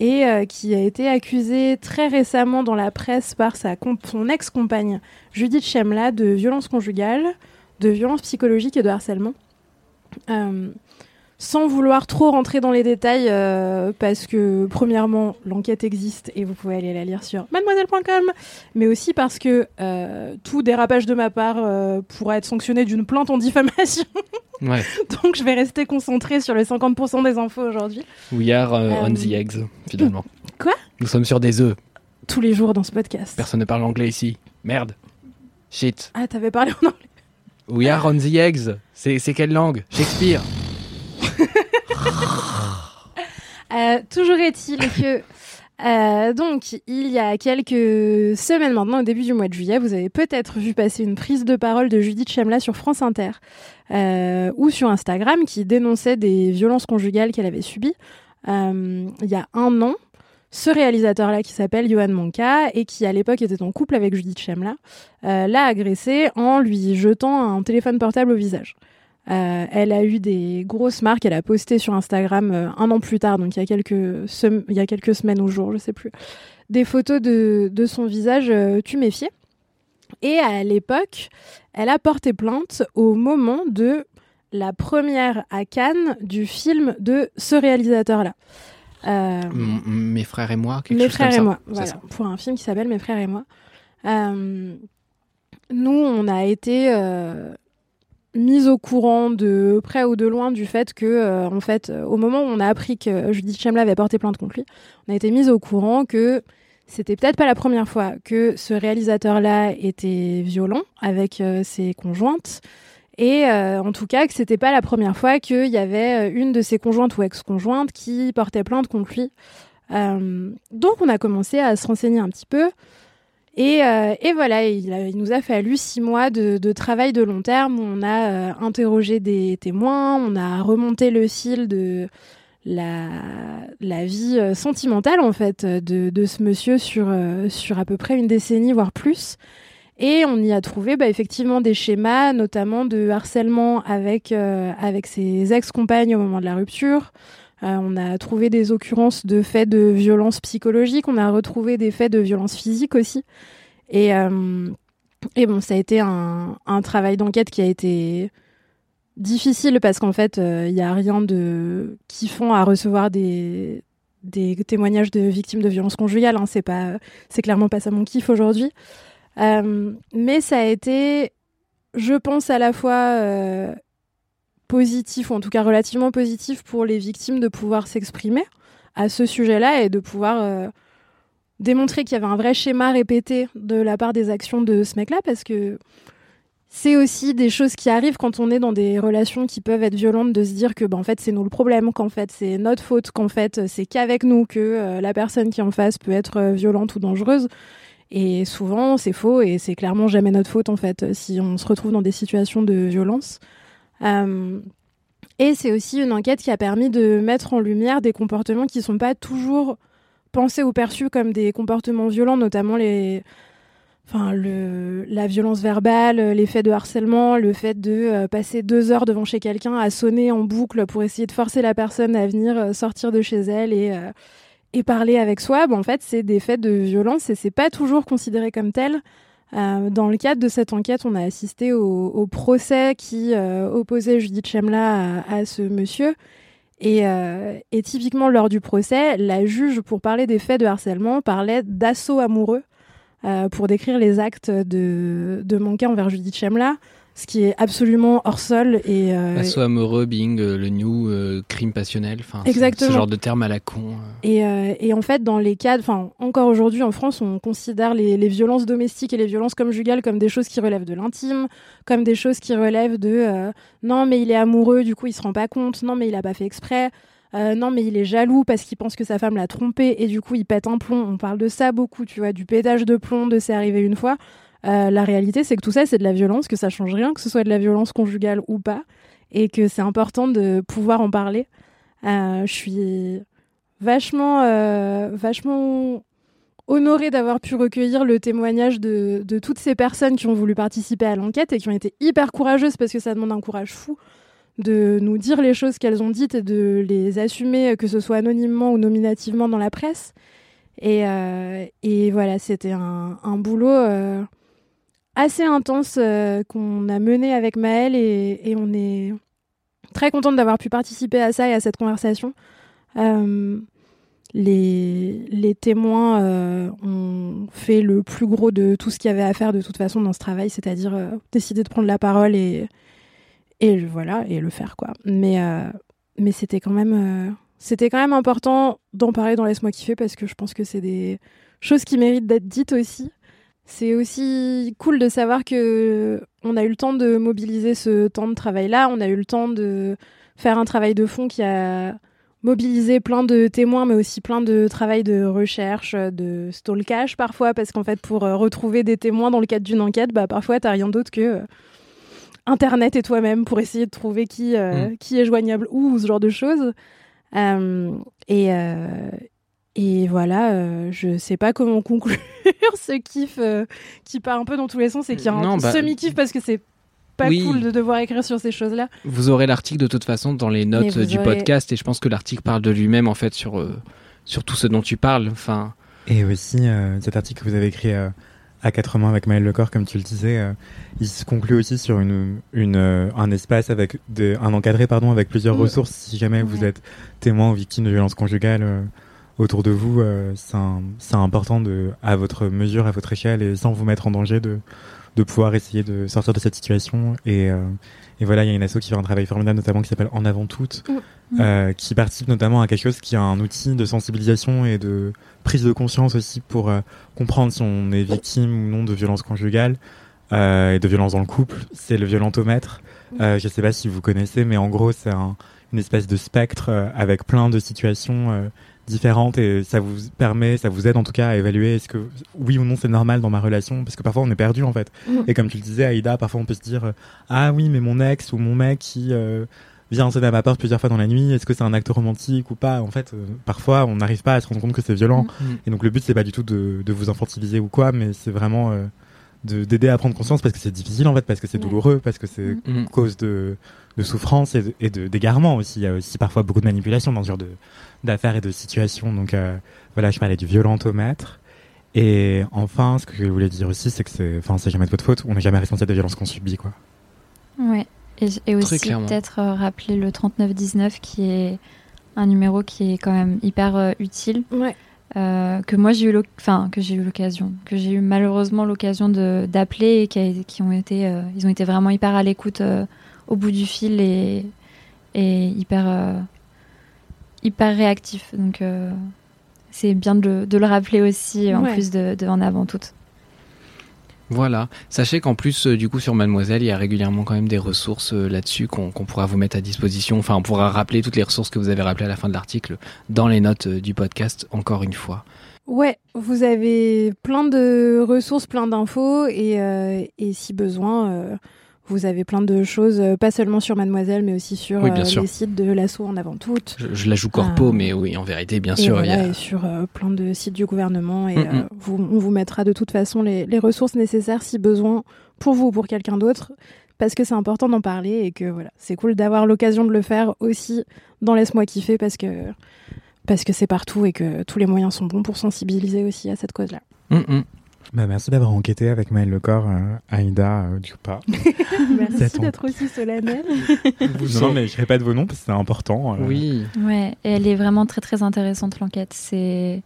et euh, qui a été accusé très récemment dans la presse par sa son ex-compagne Judith Chemla de violence conjugale, de violence psychologique et de harcèlement. Sans vouloir trop rentrer dans les détails, euh, parce que premièrement, l'enquête existe et vous pouvez aller la lire sur mademoiselle.com, mais aussi parce que euh, tout dérapage de ma part euh, pourra être sanctionné d'une plainte en diffamation. Ouais. Donc je vais rester concentrée sur les 50% des infos aujourd'hui. We are euh, on the eggs, finalement. Quoi? Nous sommes sur des œufs. Tous les jours dans ce podcast. Personne ne parle anglais ici. Merde. Shit. Ah, t'avais parlé en anglais. We are on the eggs. C'est quelle langue? Shakespeare. Euh, toujours est-il que euh, donc il y a quelques semaines maintenant, au début du mois de juillet, vous avez peut-être vu passer une prise de parole de Judith Chemla sur France Inter euh, ou sur Instagram qui dénonçait des violences conjugales qu'elle avait subies il y a un an. Ce réalisateur-là qui s'appelle Johan Manka et qui à l'époque était en couple avec Judith Chemla l'a agressée en lui jetant un téléphone portable au visage. Euh, elle a eu des grosses marques. Elle a posté sur Instagram euh, un an plus tard, donc il y a quelques, sem- il y a quelques semaines ou jours, je sais plus, des photos de, de son visage euh, tuméfié. Et à l'époque, elle a porté plainte au moment de la première à Cannes du film de ce réalisateur-là. Euh, Mes frères et moi, quelque mes chose frères comme et ça. moi, voilà, ça. pour un film qui s'appelle Mes frères et moi. Nous, on a été euh, mis au courant de près ou de loin du fait que, euh, en fait, euh, au moment où on a appris que Judith Chemla avait porté plainte contre lui, on a été mis au courant que c'était peut-être pas la première fois que ce réalisateur-là était violent avec euh, ses conjointes. Et en tout cas, que c'était pas la première fois qu'il y avait une de ses conjointes ou ex-conjointes qui portait plainte contre lui. Donc, on a commencé à se renseigner un petit peu. Et, euh, et voilà, il, nous a fallu six mois de, de travail de long terme. On a euh, interrogé des témoins, on a remonté le fil de la, la vie euh, sentimentale en fait de, de ce monsieur sur, sur à peu près une décennie, voire plus. Et on y a trouvé bah, effectivement des schémas, notamment de harcèlement avec, euh, avec ses ex-compagnes au moment de la rupture. Euh, on a trouvé des occurrences de faits de violence psychologique, on a retrouvé des faits de violence physique aussi. Et, euh, bon, ça a été un, travail d'enquête qui a été difficile parce qu'en fait, il n'y a rien de kiffant à recevoir des, témoignages de victimes de violences conjugales. Hein. C'est pas, c'est clairement pas ça mon kiff aujourd'hui. Euh, mais ça a été, je pense, à la fois euh, positif, ou en tout cas relativement positif pour les victimes de pouvoir s'exprimer à ce sujet-là et de pouvoir euh, démontrer qu'il y avait un vrai schéma répété de la part des actions de ce mec-là, parce que c'est aussi des choses qui arrivent quand on est dans des relations qui peuvent être violentes, de se dire que ben, en fait c'est nous le problème, qu'en fait c'est notre faute, qu'en fait c'est qu'avec nous que euh, la personne qui est en face peut être euh, violente ou dangereuse. Et souvent c'est faux et c'est clairement jamais notre faute en fait si on se retrouve dans des situations de violence. Euh, et c'est aussi une enquête qui a permis de mettre en lumière des comportements qui ne sont pas toujours pensés ou perçus comme des comportements violents, notamment les, enfin, le, la violence verbale, les faits de harcèlement, le fait de euh, passer deux heures devant chez quelqu'un à sonner en boucle pour essayer de forcer la personne à venir euh, sortir de chez elle et, et parler avec soi. Ben, en fait, c'est des faits de violence et c'est pas toujours considéré comme tel. Euh, dans le cadre de cette enquête, on a assisté au, procès qui euh, opposait Judith Chemla à, ce monsieur. Et, euh, et typiquement, lors du procès, la juge, pour parler des faits de harcèlement, parlait d'assaut amoureux pour décrire les actes de, de envers Judith Chemla, ce qui est absolument hors sol. Et, euh, Assaut amoureux, being euh, le new euh, crime passionnel. Enfin. Ce genre de terme à la con. euh. Et, euh, et en fait, dans les cas, enfin, encore aujourd'hui en France, on considère les, les violences domestiques et les violences conjugales comme des choses qui relèvent de l'intime, comme des choses qui relèvent de non, mais il est amoureux, du coup il se rend pas compte, non, mais il a pas fait exprès, non, mais il est jaloux parce qu'il pense que sa femme l'a trompé et du coup il pète un plomb. On parle de ça beaucoup, tu vois, du pétage de plomb, de c'est arrivé une fois. Euh, la réalité, c'est que tout ça, c'est de la violence, que ça change rien, que ce soit de la violence conjugale ou pas, et que c'est important de pouvoir en parler. Euh, je suis vachement, euh, vachement honorée d'avoir pu recueillir le témoignage de, toutes ces personnes qui ont voulu participer à l'enquête et qui ont été hyper courageuses parce que ça demande un courage fou de nous dire les choses qu'elles ont dites et de les assumer, que ce soit anonymement ou nominativement dans la presse. Et, voilà, c'était un, boulot assez intense euh, qu'on a mené avec Maëlle et, on est très contente d'avoir pu participer à ça et à cette conversation. Euh, les, témoins euh, ont fait le plus gros de tout ce qu'il y avait à faire de toute façon dans ce travail, c'est-à-dire décider de prendre la parole et, voilà et le faire quoi. Mais c'était quand même important d'en parler dans laisse-moi kiffer parce que je pense que c'est des choses qui méritent d'être dites aussi. C'est aussi cool de savoir que on a eu le temps de mobiliser ce temps de travail là, on a eu le temps de faire un travail de fond qui a mobilisé plein de témoins, mais aussi plein de travail de recherche, de stalkage parfois, parce qu'en fait, pour euh, retrouver des témoins dans le cadre d'une enquête, bah, parfois, t'as rien d'autre que euh, Internet et toi-même pour essayer de trouver qui, euh, Mm. qui est joignable où, ou ce genre de choses. Euh, et, euh, et voilà, euh, je sais pas comment conclure ce kiff euh, qui part un peu dans tous les sens et qui est un bah- semi-kiff parce que c'est pas Oui. cool de devoir écrire sur ces choses-là. Vous aurez l'article de toute façon dans les notes euh, du aurez- podcast et je pense que l'article parle de lui-même en fait sur, euh, sur tout ce dont tu parles. Enfin, Et aussi, euh, cet article que vous avez écrit euh, à quatre mains avec Maël Lecor, comme tu le disais, euh, il se conclut aussi sur une, une, euh, un espace avec un encadré pardon, avec plusieurs Mm. ressources. Si jamais vous êtes témoin ou victime de violences conjugales euh, autour de vous, euh, c'est important de, à votre mesure, à votre échelle et sans vous mettre en danger de, de pouvoir essayer de sortir de cette situation. Et, euh, et voilà, il y a une asso qui fait un travail formidable, notamment qui s'appelle En avant toutes, Mm. euh, qui participe notamment à quelque chose qui est un outil de sensibilisation et de prise de conscience aussi pour euh, comprendre si on est victime ou non de violences conjugales et de violences dans le couple. C'est le violentomètre. Euh, je sais pas si vous connaissez, mais en gros, c'est un- une espèce de spectre avec plein de situations différentes et ça vous permet, ça vous aide en tout cas à évaluer est-ce que oui ou non c'est normal dans ma relation parce que parfois on est perdu en fait. Mm. Et comme tu le disais, Aïda, parfois on peut se dire euh, ah oui, mais mon ex ou mon mec qui euh, vient sonner à ma porte plusieurs fois dans la nuit, est-ce que c'est un acte romantique ou pas? En fait, euh, parfois on n'arrive pas à se rendre compte que c'est violent. Mm. Et donc le but c'est pas du tout de, de vous infantiliser ou quoi, mais c'est vraiment euh, d'aider à prendre conscience parce que c'est difficile en fait, parce que c'est douloureux, parce que c'est Mm. cause de, de souffrance et de, et de- d'égarement aussi. Il y a aussi parfois beaucoup de manipulation dans ce genre de d'affaires et de situations. Donc euh, voilà, je parlais du violentomètre. Et enfin, ce que je voulais dire aussi, c'est que c'est, enfin, c'est jamais de votre faute. On n'est jamais responsable des violences qu'on subit, quoi. Ouais. Et, et aussi peut-être euh, rappeler le 3919 qui est un numéro qui est quand même hyper euh, utile. Ouais. Euh, que moi j'ai eu enfin que j'ai eu l'occasion que j'ai eu malheureusement l'occasion de d'appeler et qui, a- qui ont été euh, ils ont été vraiment hyper à l'écoute euh, au bout du fil et et hyper hyper réactifs. Donc c'est bien de, le- de le rappeler aussi en plus de, de en avant toutes Voilà. Sachez qu'en plus, euh, du coup, sur Mademoiselle, il y a régulièrement quand même des ressources euh, là-dessus qu'on pourra vous mettre à disposition. Enfin, on pourra rappeler toutes les ressources que vous avez rappelées à la fin de l'article dans les notes euh, du podcast, encore une fois. Ouais, vous avez plein de ressources, plein d'infos et, si besoin, vous avez plein de choses, euh, pas seulement sur Mademoiselle, mais aussi sur Oui, euh, les sites de l'assaut en avant toute. Je, je la joue corpo, Ah. mais oui, en vérité, bien et, sûr, voilà, il y a... et sur euh, plein de sites du gouvernement. Et Mm, euh, mm. vous, on vous mettra de toute façon les, les ressources nécessaires si besoin pour vous ou pour quelqu'un d'autre. Parce que c'est important d'en parler et que voilà, c'est cool d'avoir l'occasion de le faire aussi dans Laisse-moi kiffer parce que parce que c'est partout et que tous les moyens sont bons pour sensibiliser aussi à cette cause-là. Mm, mm. Bah, merci d'avoir enquêté avec Maël Lecor, euh, Aïda, euh, du pas. Merci d'être aussi solennel. non, non, mais je répète vos noms parce que c'est important. euh. Oui. ouais et elle est vraiment très très intéressante l'enquête c'est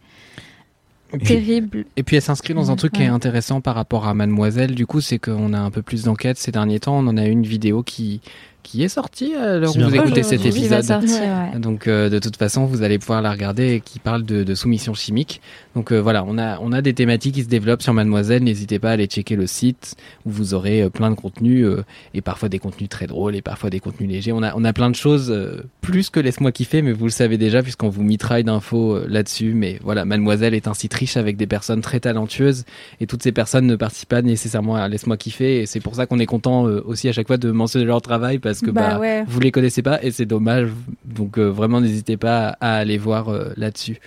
terrible Et puis elle s'inscrit dans un Ouais, truc qui est intéressant par rapport à Mademoiselle. Du coup, c'est qu'on a un peu plus d'enquête ces derniers temps. On en a une vidéo qui qui est sortie à l'heure où Qui vous écoutez cet épisode. sortir, ouais. Donc euh, de toute façon, vous allez pouvoir la regarder et qui parle de, de soumission chimique. Donc euh, voilà, on a on a des thématiques qui se développent sur Mademoiselle. N'hésitez pas à aller checker le site où vous aurez euh, plein de contenus euh, et parfois des contenus très drôles et parfois des contenus légers. On a on a plein de choses euh, plus que laisse-moi kiffer, mais vous le savez déjà puisqu'on vous mitraille d'infos euh, là-dessus. Mais voilà, Mademoiselle est un site riche avec des personnes très talentueuses et toutes ces personnes ne participent pas nécessairement à laisse-moi kiffer et c'est pour ça qu'on est content euh, aussi à chaque fois de mentionner leur travail parce que Bah bah, ouais. vous les connaissez pas et c'est dommage. Donc euh, vraiment n'hésitez pas à aller voir euh, là-dessus.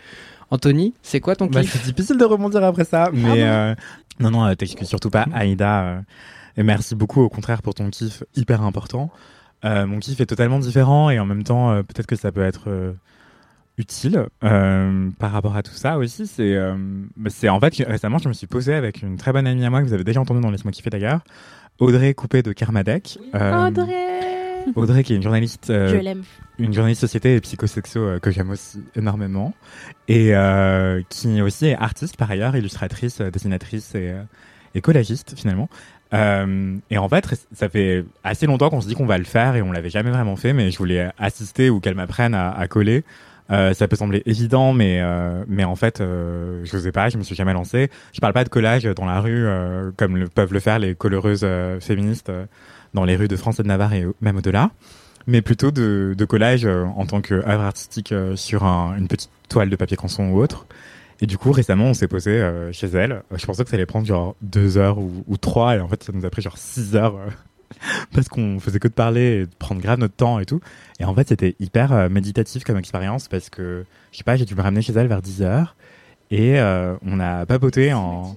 Anthony, c'est quoi ton Bah, kiff c'est difficile de rebondir après ça, mais euh, non, non, euh, t'excuses surtout pas, Aïda. euh, et merci beaucoup, au contraire, pour ton kiff hyper important. Euh, mon kiff est totalement différent et en même temps, euh, peut-être que ça peut être euh, utile euh, par rapport à tout ça aussi. C'est, euh, bah, c'est en fait que récemment, je me suis posé avec une très bonne amie à moi que vous avez déjà entendu dans Laisse-moi kiffer d'ailleurs, Audrey Coupé de Kermadec. Euh, Audrey Audrey qui est une journaliste euh, Je l'aime. une journaliste société et psychosexo euh, que j'aime aussi énormément et euh, qui aussi est artiste par ailleurs illustratrice euh, dessinatrice et, et collagiste finalement et en fait ça fait assez longtemps qu'on se dit qu'on va le faire et on l'avait jamais vraiment fait mais je voulais assister ou qu'elle m'apprenne à, à coller euh, ça peut sembler évident, mais euh, mais en fait, euh, je sais pas, je me suis jamais lancé. Je parle pas de collage dans la rue comme le, peuvent le faire les coloreuses féministes dans les rues de France et de Navarre et même au-delà, mais plutôt de, collage euh, en tant qu'œuvre artistique euh, sur un- une petite toile de papier canson ou autre. Et du coup, récemment, on s'est posé euh, chez elle. Je pensais que ça allait prendre genre deux heures ou, trois, et en fait, ça nous a pris genre six heures. parce qu'on faisait que de parler et de prendre grave notre temps et tout. Et en fait, c'était hyper méditatif comme expérience parce que, je sais pas, j'ai dû me ramener chez elle vers 10 heures et euh, on a papoté en.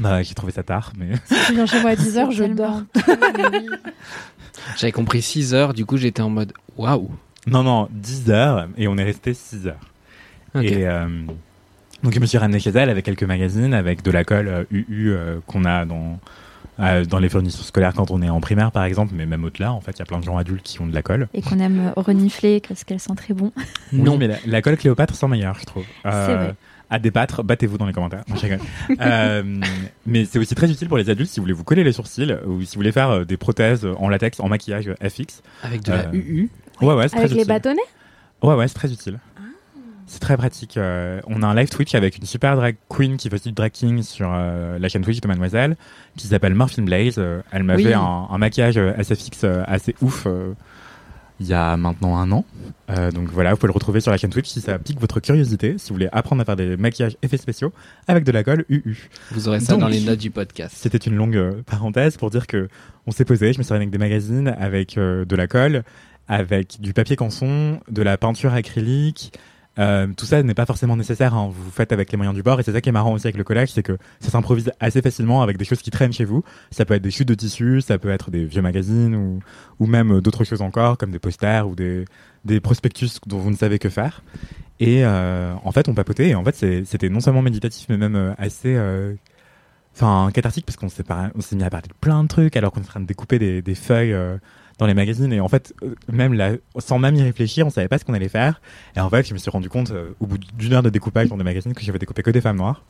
Bah, j'ai trouvé ça tard, mais. Si tu viens chez moi à 10h, je dors. J'avais compris 6 heures, du coup j'étais en mode waouh. Non, non, 10 heures et on est resté 6 heures. Ok. Et euh, donc, je me suis ramené chez elle avec quelques magazines, avec de la colle euh, UU euh, qu'on a dans, euh, dans les fournitures scolaires quand on est en primaire, par exemple, mais même au-delà, en fait, il y a plein de gens adultes qui ont de la colle. Et qu'on aime renifler parce qu'elle sent très bon. Non, mais la, la colle Cléopâtre sent meilleure, je trouve. Euh, C'est vrai. À débattre, battez-vous dans les commentaires. Non. Euh, mais c'est aussi très utile pour les adultes si vous voulez vous coller les sourcils ou si vous voulez faire euh, des prothèses en latex, en maquillage euh, FX. Avec de la Euh, UU Ouais, ouais, c'est très Avec les bâtonnets? Ouais, ouais, c'est très utile. C'est très pratique. euh, on a un live Twitch avec une super drag queen qui fait aussi du drag king sur euh, la chaîne Twitch de Mademoiselle, qui s'appelle Morphine Blaze. Euh, elle m'a Oui. fait un, un maquillage euh, SFX euh, assez ouf euh, il y a maintenant un an. Euh, donc voilà, vous pouvez le retrouver sur la chaîne Twitch si ça pique votre curiosité, si vous voulez apprendre à faire des maquillages effets spéciaux avec de la colle UU. Vous aurez ça Donc, dans les notes du podcast. C'était une longue euh, parenthèse pour dire que on s'est posé, je me suis avec des magazines, avec euh, de la colle, avec du papier canson, de la peinture acrylique. Euh, tout ça n'est pas forcément nécessaire, hein. vous faites avec les moyens du bord et c'est ça qui est marrant aussi avec le collage, c'est que ça s'improvise assez facilement avec des choses qui traînent chez vous. Ça peut être des chutes de tissu, ça peut être des vieux magazines ou, ou même euh, d'autres choses encore comme des posters ou des, des prospectus dont vous ne savez que faire. Et euh, en fait, on papotait et en fait, c'était non seulement méditatif mais même assez enfin cathartique parce qu'on s'est mis à parler de plein de trucs alors qu'on est en train de découper des, feuilles dans les magazines et en fait euh, même là sans même y réfléchir on savait pas ce qu'on allait faire. Et en fait je me suis rendu compte euh, au bout d'une heure de découpage dans des magazines que j'avais découpé que des femmes noires.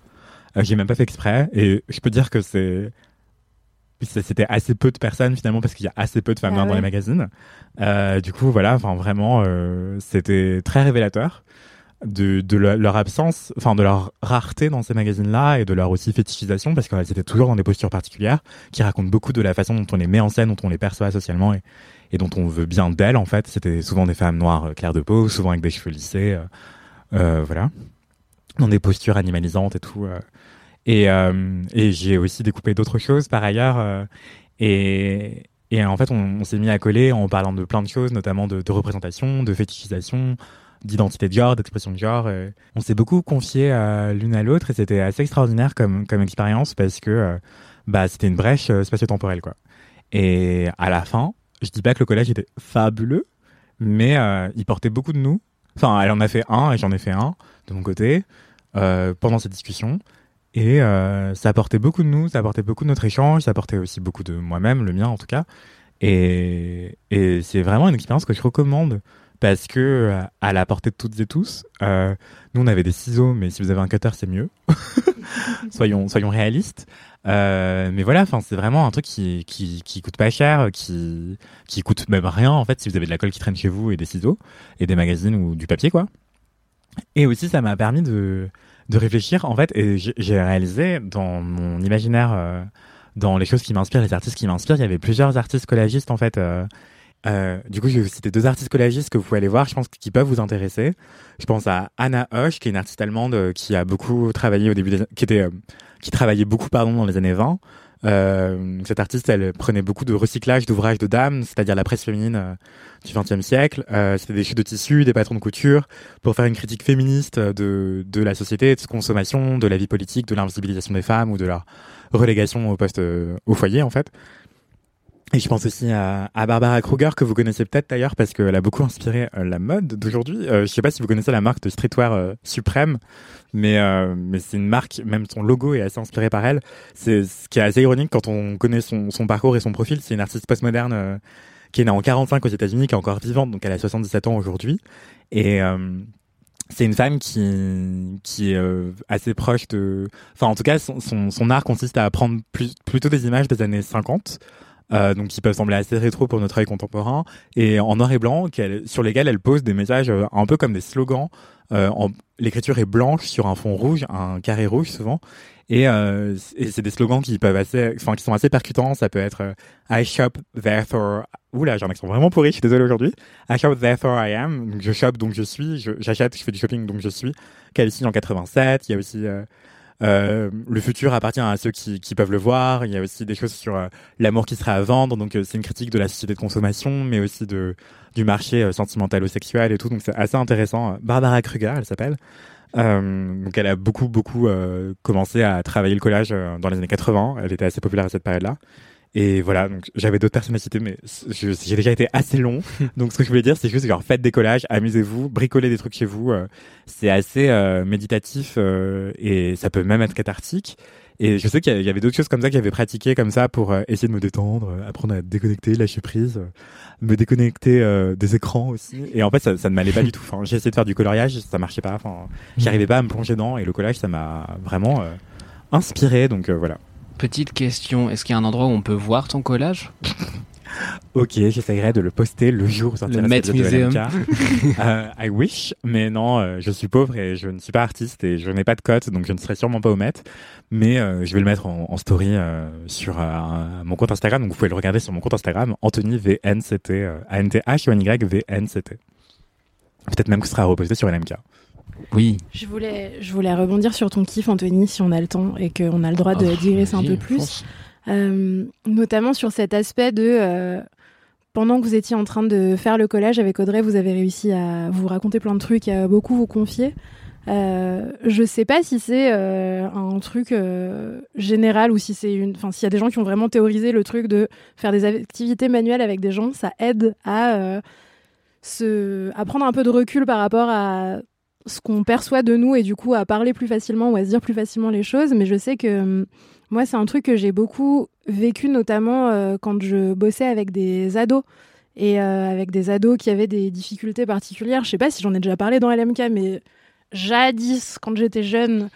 Euh, j'ai même pas fait exprès. Et je peux dire que c'est c'était assez peu de personnes finalement parce qu'il y a assez peu de femmes Ah noires dans les magazines. Euh, du coup voilà enfin vraiment c'était très révélateur de, de le- leur absence, enfin de leur rareté dans ces magazines-là et de leur aussi fétichisation parce qu'elles étaient toujours dans des postures particulières qui racontent beaucoup de la façon dont on les met en scène, dont on les perçoit socialement et, dont on veut bien d'elles en fait. C'était souvent des femmes noires euh, claires de peau, souvent avec des cheveux lissés, euh, euh, voilà, dans des postures animalisantes et tout. Et, et j'ai aussi découpé d'autres choses par ailleurs. et, en fait, on, on s'est mis à coller en parlant de plein de choses, notamment de, de représentation, de fétichisation, d'identité de genre, d'expression de genre. euh. On s'est beaucoup confié l'une à l'autre et c'était assez extraordinaire comme, expérience parce que euh, bah, c'était une brèche euh, spatio-temporelle. Quoi. Et à la fin, je dis pas que le collège était fabuleux, mais il portait beaucoup de nous. Enfin, elle en a fait un et j'en ai fait un de mon côté pendant cette discussion. Et euh, ça apportait beaucoup de nous, ça apportait beaucoup de notre échange, ça apportait aussi beaucoup de moi-même, le mien en tout cas. Et c'est vraiment une expérience que je recommande parce que euh, à la portée de toutes et tous, euh, nous on avait des ciseaux, mais si vous avez un cutter c'est mieux. soyons soyons réalistes. Euh, mais voilà, enfin c'est vraiment un truc qui, qui coûte pas cher, qui qui coûte même rien en fait si vous avez de la colle qui traîne chez vous et des ciseaux et des magazines ou du papier quoi. Et aussi ça m'a permis de de réfléchir en fait et j'ai- réalisé dans mon imaginaire dans les choses qui m'inspirent les artistes qui m'inspirent il y avait plusieurs artistes collagistes en fait euh, du coup je vais vous citer deux artistes collagistes que vous pouvez aller voir je pense qui peuvent vous intéresser je pense à Anna Hosch qui est une artiste allemande euh, qui a beaucoup travaillé au début des, qui était euh, qui travaillait beaucoup pardon dans les années 20 Euh, cette artiste, elle prenait beaucoup de recyclage d'ouvrages de dames, c'est-à-dire la presse féminine du XXe siècle. C'était des chutes de tissu, des patrons de couture, pour faire une critique féministe de, de la société, de consommation, de la vie politique, de l'invisibilisation des femmes ou de leur relégation au poste au foyer en fait. Et je pense aussi à, Barbara Kruger que vous connaissez peut-être d'ailleurs parce qu'elle a beaucoup inspiré euh, la mode d'aujourd'hui. Euh, je sais pas si vous connaissez la marque de streetwear euh, Supreme, mais euh, mais c'est une marque, même son logo est assez inspiré par elle. C'est ce qui est assez ironique quand on connaît son, parcours et son profil. C'est une artiste postmoderne euh, qui est née en 45 aux États-Unis, qui est encore vivante, donc elle a 77 ans aujourd'hui. Et c'est une femme qui qui est euh, assez proche de enfin en tout cas son, son, son art consiste à prendre plus, plutôt des images des années 50 euh, donc qui peuvent sembler assez rétro pour notre œil contemporain et en noir et blanc sur lesquels elle pose des messages euh, un peu comme des slogans euh, l'écriture est blanche sur un fond rouge un carré rouge souvent et, euh, et c'est des slogans qui peuvent assez enfin qui sont assez percutants ça peut être euh, I shop therefore Oula, j'ai un accent vraiment pourri, je suis désolé aujourd'hui. I shop therefore I am. Je shop donc je suis, j'achète, je fais du shopping donc je suis. Signe en 87. Il y a aussi euh, le futur appartient à ceux qui, qui peuvent le voir. Il y a aussi des choses sur euh, l'amour qui sera à vendre. Donc euh, c'est une critique de la société de consommation, mais aussi de du marché sentimentalo-sexuel et tout. Donc c'est assez intéressant. Barbara Kruger, elle s'appelle. Donc elle a beaucoup beaucoup commencé à travailler le collage dans les années 80. Elle était assez populaire à cette période-là. Et voilà, donc j'avais d'autres personnalités, mais j'ai déjà été assez long. donc ce que je voulais dire, c'est juste genre faites des collages, amusez-vous, bricolez des trucs chez vous. euh, c'est assez euh, méditatif euh, et ça peut même être cathartique. Et je sais qu'il y avait d'autres choses comme ça que j'avais pratiqué comme ça pour euh, essayer de me détendre, euh, apprendre à déconnecter, lâcher prise, me déconnecter euh, des écrans aussi. Et en fait, ça, ça ne m'allait pas du tout. Enfin, j'ai essayé de faire du coloriage, ça marchait pas. Enfin, j'arrivais pas à me plonger dedans. Et le collage, ça m'a vraiment euh, inspiré. Donc euh, voilà. Petite question, est-ce qu'il y a un endroit où on peut voir ton collage Ok, j'essaierai de le poster le jour où sortira Le Met de Museum. LMK. Euh, I wish, mais non, euh, je suis pauvre et je ne suis pas artiste et je n'ai pas de cote, donc je ne serai sûrement pas au Met. Mais euh, je vais le mettre en, en story sur mon compte Instagram, donc vous pouvez le regarder sur mon compte Instagram, Anthony VNCT, A-N-T-H-O-N-Y VNCT. Peut-être même que ce sera reposté sur LMK. Oui. Je voulais, je voulais rebondir sur ton kiff, Anthony, si on a le temps et qu'on a le droit de Oh, digresser un peu plus. Euh, notamment sur cet aspect de. euh, pendant que vous étiez en train de faire le collage avec Audrey, vous avez réussi à vous raconter plein de trucs et à beaucoup vous confier. Euh, je sais pas si c'est euh, un truc euh, général ou si c'est une. Enfin, s'il y a des gens qui ont vraiment théorisé le truc de faire des activités manuelles avec des gens, ça aide à, se, à prendre un peu de recul par rapport à ce qu'on perçoit de nous et du coup à parler plus facilement ou à se dire plus facilement les choses. Mais je sais que hum, moi, c'est un truc que j'ai beaucoup vécu, notamment euh, quand je bossais avec des ados. Et euh, avec des ados qui avaient des difficultés particulières. Je sais pas si j'en ai déjà parlé dans LMK, mais jadis, quand j'étais jeune,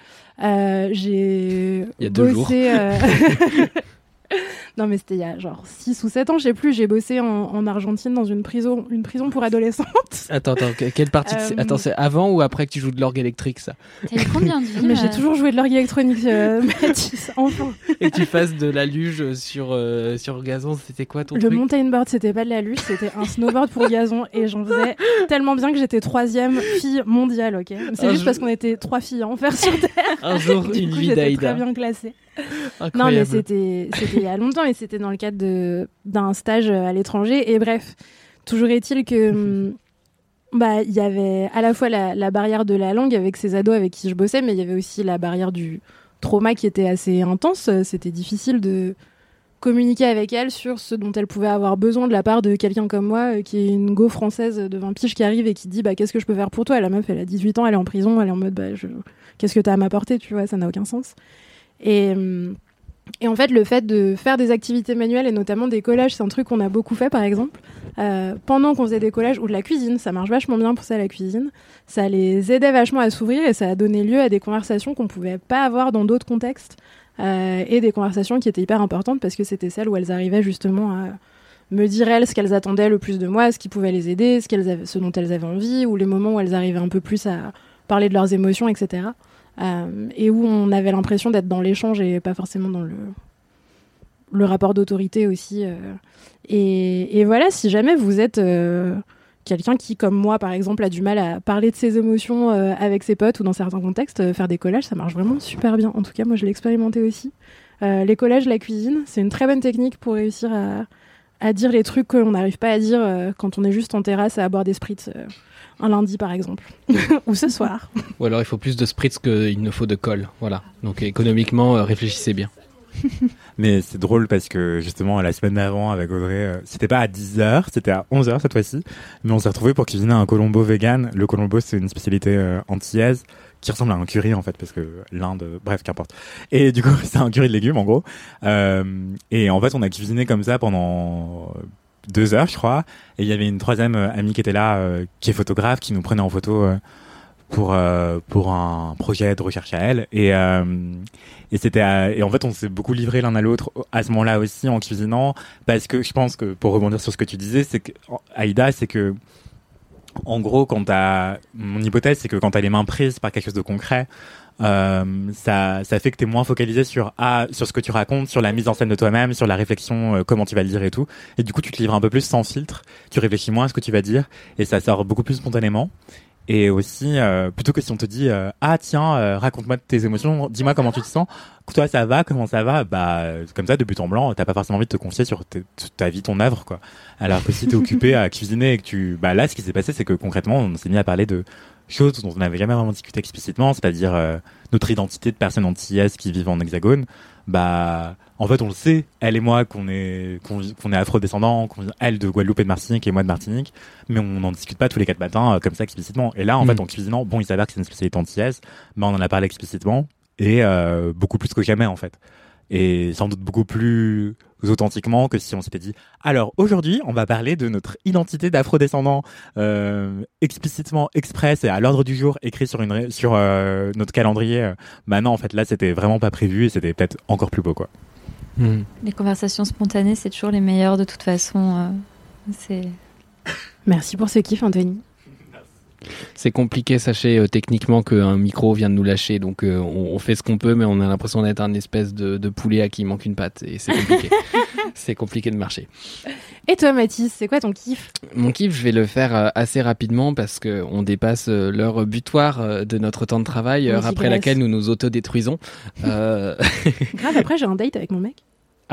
euh, j'ai bossé. non, mais c'était il y a genre 6 ou 7 ans, je sais plus. J'ai bossé en, en Argentine dans une prison, une prison pour adolescents. Attends, attends, que- quelle partie de- Euh, Attends, c'est avant ou après que tu joues de l'orgue électrique, ça? T'as combien de Mais j'ai euh, toujours joué de l'orgue électronique, euh, Mathis, enfin. Et que tu fasses de la luge sur, euh, sur gazon, c'était quoi ton Le truc? mountain board, c'était pas de la luge, c'était un snowboard pour gazon et j'en faisais tellement bien que j'étais troisième fille mondiale, ok? C'est juste jour- parce qu'on était trois filles à en faire sur Terre. Un jour, Du une coup, vie d'Aïda. très bien classée. Non, mais Incroyable. c'était il y a longtemps, mais c'était dans le cadre d'un stage à l'étranger. Et bref, toujours est-il que hum, bah il y avait à la fois la, la barrière de la langue avec ces ados avec qui je bossais, mais il y avait aussi la barrière du trauma qui était assez intense. C'était difficile de communiquer avec elle sur ce dont elle pouvait avoir besoin de la part de quelqu'un comme moi, euh, qui est une go française de 20 piges qui arrive et qui dit bah qu'est-ce que je peux faire pour toi? La meuf, elle a 18 ans, elle est en prison, elle est en mode bah je... qu'est-ce que t'as à m'apporter, tu vois, ça n'a aucun sens. Et, hum, et en fait, le fait de faire des activités manuelles et notamment des collages, c'est un truc qu'on a beaucoup fait par exemple. Euh, pendant qu'on faisait des collages ou de la cuisine, ça marche vachement bien pour ça la cuisine. Ça les aidait vachement à s'ouvrir et ça a donné lieu à des conversations qu'on pouvait pas avoir dans d'autres contextes euh, et des conversations qui étaient hyper importantes parce que c'était celles où elles arrivaient justement à me dire elles ce qu'elles attendaient le plus de moi, ce qui pouvait les aider, ce, dont elles avaient envie ou les moments où elles arrivaient un peu plus à parler de leurs émotions, etc. Euh, et où on avait l'impression d'être dans l'échange et pas forcément dans le, rapport d'autorité aussi. euh. Et, voilà, si jamais vous êtes euh, quelqu'un qui, comme moi par exemple, a du mal à parler de ses émotions avec ses potes ou dans certains contextes, faire des collages, ça marche vraiment super bien. En tout cas, moi je l'ai expérimenté aussi. Les collèges, la cuisine, c'est une très bonne technique pour réussir à, à dire les trucs qu'on n'arrive pas à dire quand on est juste en terrasse à boire des spritz euh, un lundi par exemple, ou ce soir. Ou alors il faut plus de spritz qu'il ne faut de colle. Voilà. Donc économiquement, euh, réfléchissez bien. Mais c'est drôle parce que justement la semaine d'avant avec Audrey, euh, c'était pas à 10h, c'était à 11h cette fois-ci, mais on s'est retrouvé pour cuisiner un colombo vegan. Le colombo c'est une spécialité euh, antillaise qui ressemble à un curry en fait parce que l'Inde, bref qu'importe. Et du coup c'est un curry de légumes en gros. Euh, et en fait on a cuisiné comme ça pendant deux heures je crois. Et il y avait une troisième euh, amie qui était là, euh, qui est photographe, qui nous prenait en photo. euh, pour pour un projet de recherche à elle et et c'était et en fait on s'est beaucoup livré l'un à l'autre à ce moment-là aussi en cuisinant parce que je pense que pour rebondir sur ce que tu disais c'est que Aïda c'est que en gros quand t'as mon hypothèse c'est que quand t'as les mains prises par quelque chose de concret euh, ça ça fait que t'es moins focalisé sur ah sur ce que tu racontes sur la mise en scène de toi-même sur la réflexion euh, comment tu vas le dire et tout. Et du coup tu te livres un peu plus sans filtre. Tu réfléchis moins à ce que tu vas dire et ça sort beaucoup plus spontanément. Et aussi, euh, plutôt que si on te dit euh, ah tiens, euh, raconte-moi tes émotions, dis-moi comment tu te sens, toi ça va, comment ça va, bah comme ça de but en blanc, t'as pas forcément envie de te confier sur ta vie, ton œuvre quoi. Alors que si t'es occupé à cuisiner et que tu, bah là ce qui s'est passé c'est que concrètement on s'est mis à parler de choses dont on n'avait jamais vraiment discuté explicitement, c'est-à-dire euh, notre identité de personnes antillaises qui vivent en hexagone. Bah en fait on le sait, elle et moi qu'on est qu'on qu'on est afro-descendants, qu'on elle de Guadeloupe et de Martinique et moi de Martinique, mais on n'en discute pas tous les quatre matins euh, comme ça explicitement. Et là en Mm. fait en cuisinant, bon il s'avère que c'est une spécialité antillaise, mais on en a parlé explicitement et euh, beaucoup plus que jamais en fait. Et sans doute beaucoup plus authentiquement que si on s'était dit alors aujourd'hui on va parler de notre identité d'afro-descendant euh, explicitement express et à l'ordre du jour écrit sur une ré- sur euh, notre calendrier bah non en fait là c'était vraiment pas prévu et c'était peut-être encore plus beau quoi Les conversations spontanées, c'est toujours les meilleures de toute façon. euh, c'est Merci pour ce kiff, Anthony. C'est compliqué, sachez euh, techniquement qu'un micro vient de nous lâcher, donc euh, on, on fait ce qu'on peut, mais on a l'impression d'être un espèce de, de poulet à qui il manque une patte, et c'est compliqué. c'est compliqué de marcher. Et toi, Mathis, c'est quoi ton kiff? Mon kiff, je vais le faire euh, assez rapidement parce que on dépasse l'heure butoir de notre temps de travail, heure après laquelle nous nous autodétruisons. Grave, après j'ai un date avec mon mec.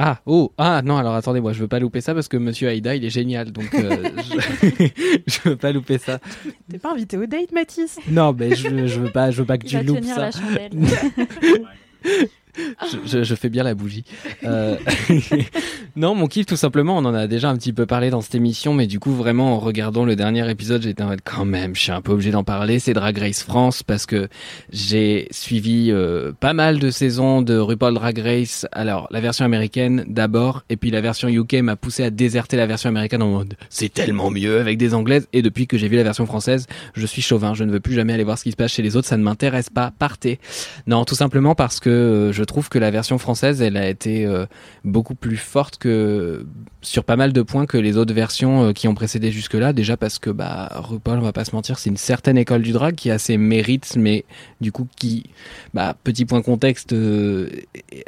Ah, oh, ah non, alors attendez, moi je veux pas louper ça parce que Monsieur Aïda il est génial, donc euh, je... je veux pas louper ça. T'es pas invité au date, Mathis? Non, mais je, je veux pas, je veux pas que Il tu va loupes tenir ça. la chandelle. je, je- fais bien la bougie. Euh, non, mon kiff, tout simplement, on en a déjà un petit peu parlé dans cette émission, mais du coup, vraiment, en regardant le dernier épisode, j'étais en mode, quand même, je suis un peu obligé d'en parler. C'est Drag Race France parce que j'ai suivi euh, pas mal de saisons de RuPaul Drag Race. Alors, la version américaine d'abord, et puis la version UK m'a poussé à déserter la version américaine en mode, c'est tellement mieux avec des anglaises. Et depuis que j'ai vu la version française, je suis chauvin. Je ne veux plus jamais aller voir ce qui se passe chez les autres. Ça ne m'intéresse pas. Partez. Non, tout simplement parce que euh, je trouve que la version française, elle a été euh, beaucoup plus forte que sur pas mal de points que les autres versions euh, qui ont précédé jusque-là. Déjà parce que bah RuPaul, on va pas se mentir, c'est une certaine école du drag qui a ses mérites, mais du coup qui, bah petit point contexte, euh,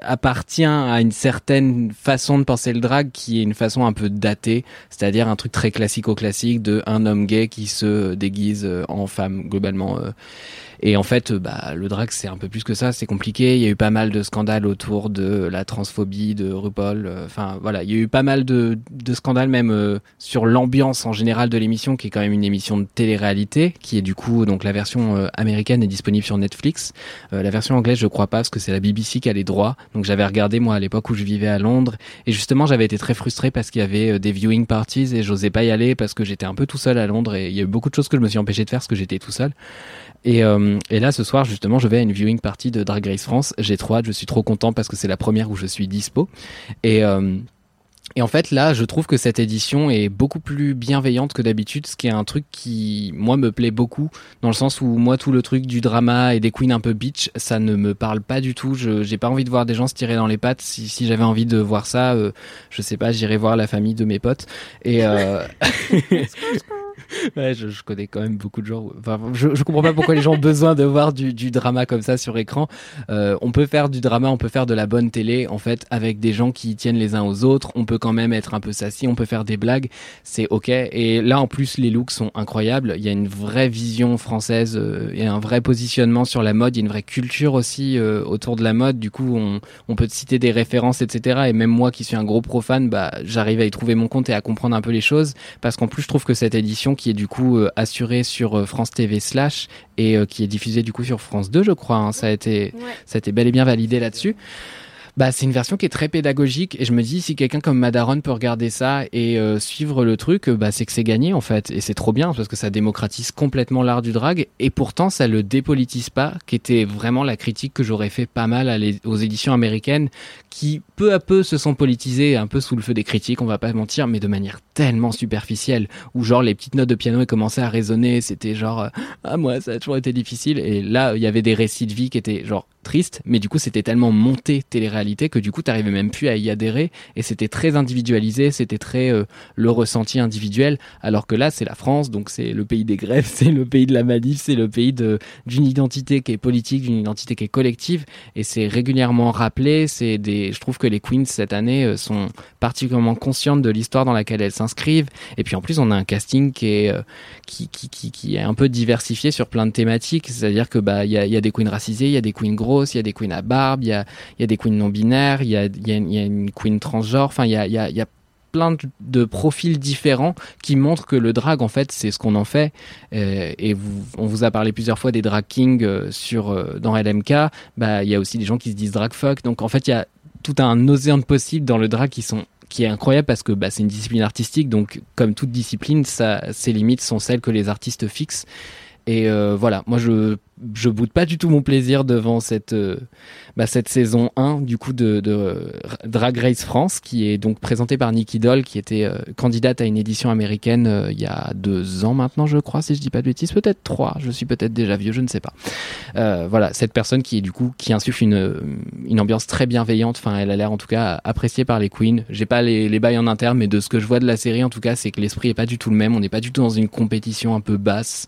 appartient à une certaine façon de penser le drag qui est une façon un peu datée, c'est-à-dire un truc très classico-classique de un homme gay qui se déguise en femme globalement. Et en fait, euh, bah, le drag, c'est un peu plus que ça, c'est compliqué. Il y a eu pas mal de scandales autour de la transphobie de RuPaul. euh, Enfin, voilà, il y a eu pas mal de, de scandales même euh, sur l'ambiance en général de l'émission, qui est quand même une émission de télé-réalité, qui est du coup, donc la version euh, américaine est disponible sur Netflix. Euh, la version anglaise, je crois pas, parce que c'est la BBC qui a les droits. Donc j'avais regardé, moi, à l'époque où je vivais à Londres. Et justement, j'avais été très frustré parce qu'il y avait des viewing parties et j'osais pas y aller parce que j'étais un peu tout seul à Londres et il y a eu beaucoup de choses que je me suis empêché de faire parce que j'étais tout seul. Et, euh, et là, ce soir, justement, je vais à une viewing party de Drag Race France. J'ai trop hâte, je suis trop content parce que c'est la première où je suis dispo. Et, euh, et en fait, là, je trouve que cette édition est beaucoup plus bienveillante que d'habitude, ce qui est un truc qui, moi, me plaît beaucoup, dans le sens où, moi, tout le truc du drama et des queens un peu bitch, ça ne me parle pas du tout. Je J'ai pas envie de voir des gens se tirer dans les pattes. Si, si j'avais envie de voir ça, euh, je sais pas, j'irais voir la famille de mes potes. Et... Euh... Ouais, je, je connais quand même beaucoup de gens. Je, je comprends pas pourquoi les gens ont besoin de voir du, du drama comme ça sur écran. Euh, on peut faire du drama, on peut faire de la bonne télé, en fait, avec des gens qui tiennent les uns aux autres. On peut quand même être un peu sassy, on peut faire des blagues, c'est ok. Et là, en plus, les looks sont incroyables. Il y a une vraie vision française euh, et un vrai positionnement sur la mode. Il y a une vraie culture aussi euh, autour de la mode. Du coup, on, on peut citer des références, etc. Et même moi, qui suis un gros profane, bah, j'arrive à y trouver mon compte et à comprendre un peu les choses. Parce qu'en plus, je trouve que cette édition, qui est du coup euh, assurée sur euh, France TV slash et euh, qui est diffusée du coup sur France 2, je crois, hein, ça a été, ça a été bel et bien validé là-dessus. Bah, c'est une version qui est très pédagogique et je me dis si quelqu'un comme Madaron peut regarder ça et euh, suivre le truc, bah c'est que c'est gagné en fait. Et c'est trop bien parce que ça démocratise complètement l'art du drag et pourtant ça le dépolitise pas, qui était vraiment la critique que j'aurais fait pas mal aux éditions américaines qui peu à peu se sont politisées un peu sous le feu des critiques, on va pas mentir, mais de manière tellement superficielle où genre les petites notes de piano commençaient à résonner, c'était genre euh, ah moi ça a toujours été difficile et là il y avait des récits de vie qui étaient genre tristes mais du coup c'était tellement monté télé-réalité que du coup t'arrivais même plus à y adhérer et c'était très individualisé c'était très euh, le ressenti individuel alors que là c'est la France donc c'est le pays des grèves c'est le pays de la manif c'est le pays d'une identité qui est politique d'une identité qui est collective et c'est régulièrement rappelé c'est des je trouve que les queens cette année euh, sont particulièrement conscientes de l'histoire dans laquelle elles s'inscrivent et puis en plus on a un casting qui est euh, qui, qui, qui, est un peu diversifié sur plein de thématiques c'est-à-dire que bah il y a, y a des queens racisées il y a des queens grosses il y a des queens à barbe il y a y a des queens non binaires il y a y y a une queen transgenre enfin il y a y a, plein de, profils différents qui montrent que le drag en fait c'est ce qu'on en fait Euh, et on vous a parlé plusieurs fois des drag kings euh, sur euh, dans LMK bah il y a aussi des gens qui se disent drag fuck donc en fait il y a tout un océan de possibles dans le drag qui sont qui est incroyable parce que bah, c'est une discipline artistique donc comme toute discipline ça ses limites sont celles que les artistes fixent et euh, voilà moi je je boude pas du tout mon plaisir devant cette euh, bah, saison 1 du coup de, euh, Drag Race France qui est donc présentée par Nikki Doll qui était euh, candidate à une édition américaine il y a deux ans maintenant je crois si je dis pas de bêtises. Peut-être trois je suis peut-être déjà vieux je ne sais pas. Voilà cette personne qui est du coup qui insuffle une une ambiance très bienveillante. Enfin elle a l'air en tout cas appréciée par les queens. J'ai pas les, les bails en interne mais de ce que je vois de la série en tout cas c'est que l'esprit est pas du tout le même. On n'est pas du tout dans une compétition un peu basse.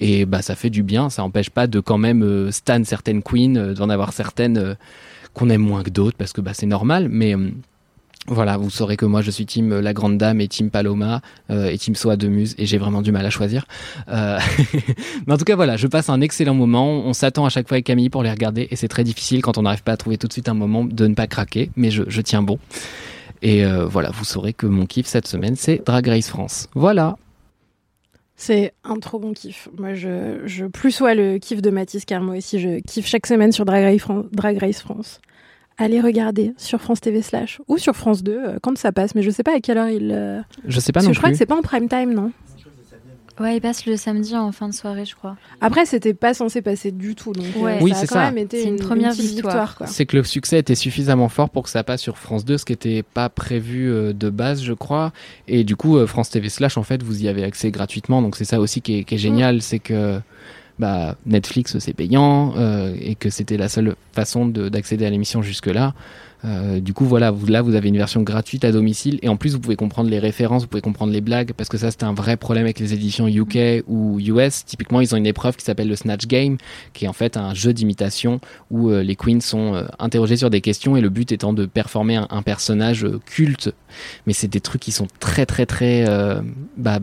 Et bah ça fait du bien. Ça empêche pas de quand même euh, stan certaines queens euh, d'en avoir certaines euh, qu'on aime moins que d'autres parce que bah c'est normal mais voilà, vous saurez que moi je suis team La Grande Dame et team Paloma et team Soa de Muse et j'ai vraiment du mal à choisir. Mais en tout cas voilà, je passe un excellent moment. On s'attend à chaque fois avec Camille pour les regarder et c'est très difficile quand on n'arrive pas à trouver tout de suite un moment de ne pas craquer, mais je, tiens bon. Et voilà, vous saurez que mon kiff cette semaine c'est Drag Race France. Voilà. C'est un trop bon kiff. Moi, je, je plus sois le kiff de Mathis, car moi aussi, je kiffe chaque semaine sur Drag Race, Fran- Drag Race France. Allez regarder sur France TV slash ou sur France 2 euh, quand ça passe, mais je sais pas à quelle heure il. euh, Je sais pas non que je crois plus. que c'est pas en prime time, non? Ouais, il passe le samedi en fin de soirée, je crois. Après, c'était pas censé passer du tout, donc euh, Ouais. Oui, ça a c'est quand ça. même été C'est une une, première victoire. victoire. quoi. C'est que le succès était suffisamment fort pour que ça passe sur France 2, ce qui n'était pas prévu euh, de base, je crois. Et du coup, euh, France TV Slash, en fait, vous y avez accès gratuitement. Donc c'est ça aussi qui est, qui est génial, c'est que bah, Netflix c'est payant euh, et que c'était la seule façon de- d'accéder à l'émission jusque-là. Euh, du coup, voilà, vous, là, vous avez une version gratuite à domicile et en plus, vous pouvez comprendre les références, vous pouvez comprendre les blagues parce que ça, c'était un vrai problème avec les éditions UK ou US. Typiquement, ils ont une épreuve qui s'appelle le Snatch Game, qui est en fait un jeu d'imitation où euh, les queens sont euh, interrogées sur des questions et le but étant de performer un, un personnage culte. Mais c'est des trucs qui sont très, très, très, bah,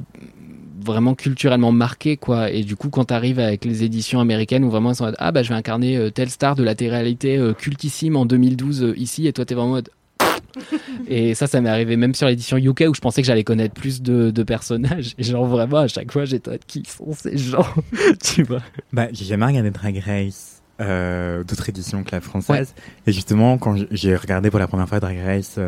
vraiment culturellement marqués quoi. Et du coup quand t'arrives avec les éditions américaines où vraiment ils sont en mode, ah bah je vais incarner euh, telle star de la télé-réalité euh, cultissime en 2012 euh, ici et toi t'es vraiment en mode et ça ça m'est arrivé même sur l'édition UK où je pensais que j'allais connaître plus de, de personnages. Et genre vraiment à chaque fois j'étais qui sont ces gens? Tu vois? Bah, j'ai jamais regardé Drag Race euh, d'autres éditions que la française. Et justement, quand j'ai regardé pour la première fois Drag Race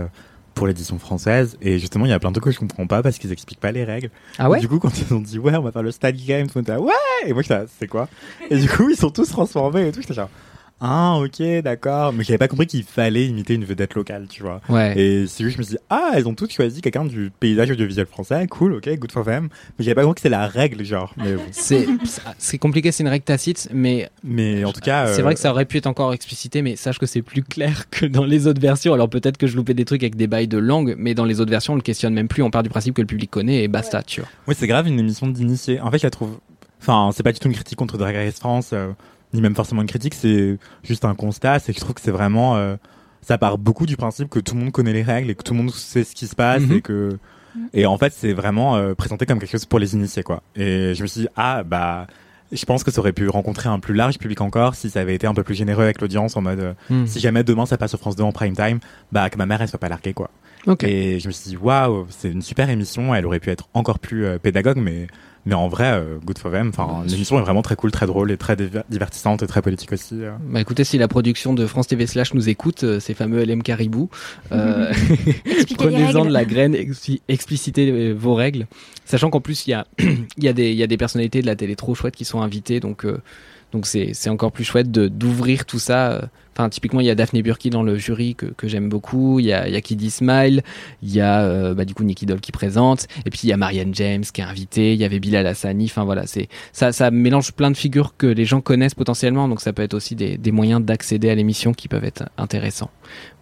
pour l'édition française, et justement, il y a plein de trucs que je comprends pas parce qu'ils expliquent pas les règles. Ah ouais Et Du coup, quand ils ont dit, ouais, on va faire le Style Game, tout le monde était là, ouais! Et moi, j'étais là, c'est quoi? Et du coup, ils sont tous transformés et tout. J'étais genre, ah ok d'accord mais j'avais pas compris qu'il fallait imiter une vedette locale tu vois Ouais. et c'est juste je me suis dit ah elles ont toutes choisi quelqu'un du paysage audiovisuel français cool ok good for them mais j'avais pas compris que c'est la règle genre mais bon. C'est c'est compliqué, c'est une règle tacite, mais mais en tout cas c'est euh, vrai que ça aurait pu être encore explicité, mais sache que c'est plus clair que dans les autres versions. Alors peut-être que je loupais des trucs avec des bails de langue, mais dans les autres versions, on le questionne même plus. On part du principe que le public connaît et basta, tu vois. Oui, c'est grave une émission d'initié. En fait, je la trouve. Enfin, c'est pas du tout une critique contre Drag Race France, euh, ni même forcément une critique. C'est juste un constat. C'est que je trouve que c'est vraiment. euh, ça part beaucoup du principe que tout le monde connaît les règles et que tout le monde sait ce qui se passe Mhm. et que. Et en fait, c'est vraiment euh, présenté comme quelque chose pour les initiés, quoi. Et je me suis dit, ah, bah. Je pense que ça aurait pu rencontrer un plus large public encore si ça avait été un peu plus généreux avec l'audience en mode euh, Mhm. si jamais demain ça passe sur France 2 en prime time, bah que ma mère elle soit pas larguée quoi. Et je me suis dit waouh, c'est une super émission, elle aurait pu être encore plus euh, pédagogue mais mais en vrai euh, good for them. Enfin l'émission est vraiment très cool, très drôle et très diver- divertissante et très politique aussi. euh. Bah écoutez, si la production de France TV Slash nous écoute, euh, ces fameux LM Caribou, euh, prenez-en de la graine, expli- explicitez vos règles. Sachant qu'en plus, il y a, il y, a des- il y a des personnalités de la télé trop chouettes qui sont invitées, donc euh, donc c'est c'est encore plus chouette de d'ouvrir tout ça. Enfin, typiquement, il y a Daphné Burki dans le jury que, que j'aime beaucoup. Il y a, il y a Kiddy Smile. Il y a euh, bah, du coup Nicky Doll qui présente. Et puis il y a Marianne James qui est invitée. Il y avait Bilal Hassani. Enfin voilà, c'est ça, ça mélange plein de figures que les gens connaissent potentiellement. Donc ça peut être aussi des, des moyens d'accéder à l'émission qui peuvent être intéressants.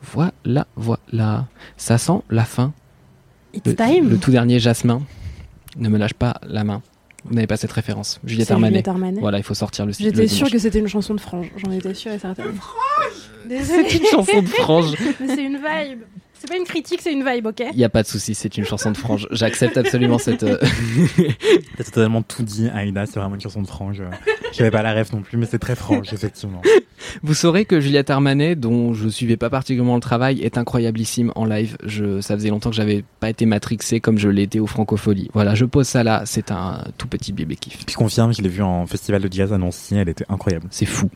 Voilà, voilà. Ça sent la fin. It's Le, time. le tout dernier Jasmin. Ne me lâche pas la main. Vous n'avez pas cette référence. Juliette Armanet. Juliette Armanet. Voilà, il faut sortir le J'étais sûre que c'était une chanson de frange. J'en étais sûre et certaine. Désolée. C'est une chanson de frange. Mais c'est une vibe. C'est pas une critique, c'est une vibe, ok Il n'y a pas de souci, c'est une chanson de frange. J'accepte absolument cette. euh, T'as totalement tout dit, Aïda, c'est vraiment une chanson de frange. J'avais pas la ref non plus, mais c'est très frange, effectivement. Vous saurez que Juliette Armanet, dont je suivais pas particulièrement le travail, est incroyablissime en live. Je, ça faisait longtemps que j'avais pas été matrixé comme je l'étais au Francofolie. Voilà, je pose ça là. C'est un tout petit bébé kiff. Je confirme, je l'ai vue en festival de jazz à Nancy, elle était incroyable. C'est fou.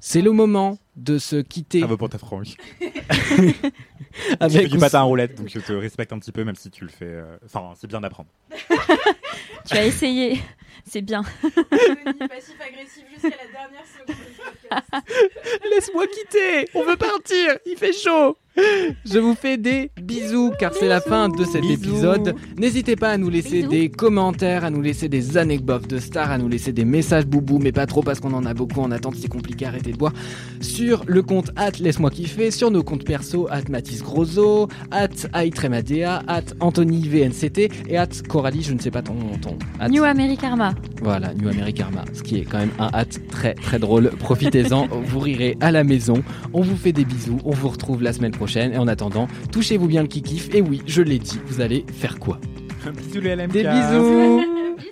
C'est le moment de se quitter. Ça vaut pour ta frange. Avec je fais du patin à roulette, donc je te respecte un petit peu, même si tu le fais. euh, Enfin, c'est bien d'apprendre. Tu as essayé. C'est bien. passif-agressif jusqu'à la dernière seconde. Laisse-moi quitter, on veut partir, il fait chaud. Je vous fais des bisous car c'est la fin de cet Bisous. épisode. N'hésitez pas à nous laisser des commentaires, à nous laisser des anecdotes de stars, à nous laisser des messages boubou, mais pas trop parce qu'on en a beaucoup en attente, c'est compliqué, arrêtez de boire. Sur le compte at laisse-moi kiffer, sur nos comptes perso at Mathis Grosso, at Aitremadea, at Anthony VNCT et at Coralie, je ne sais pas ton ton. at- New Americarma. voilà, New Americarma, ce qui est quand même un hâte très très drôle. Profitez-en, vous rirez à la maison. On vous fait des bisous, on vous retrouve la semaine prochaine. Et en attendant, touchez-vous bien le kikif. Et oui, je l'ai dit, vous allez faire quoi? Bisous les LMK. Des bisous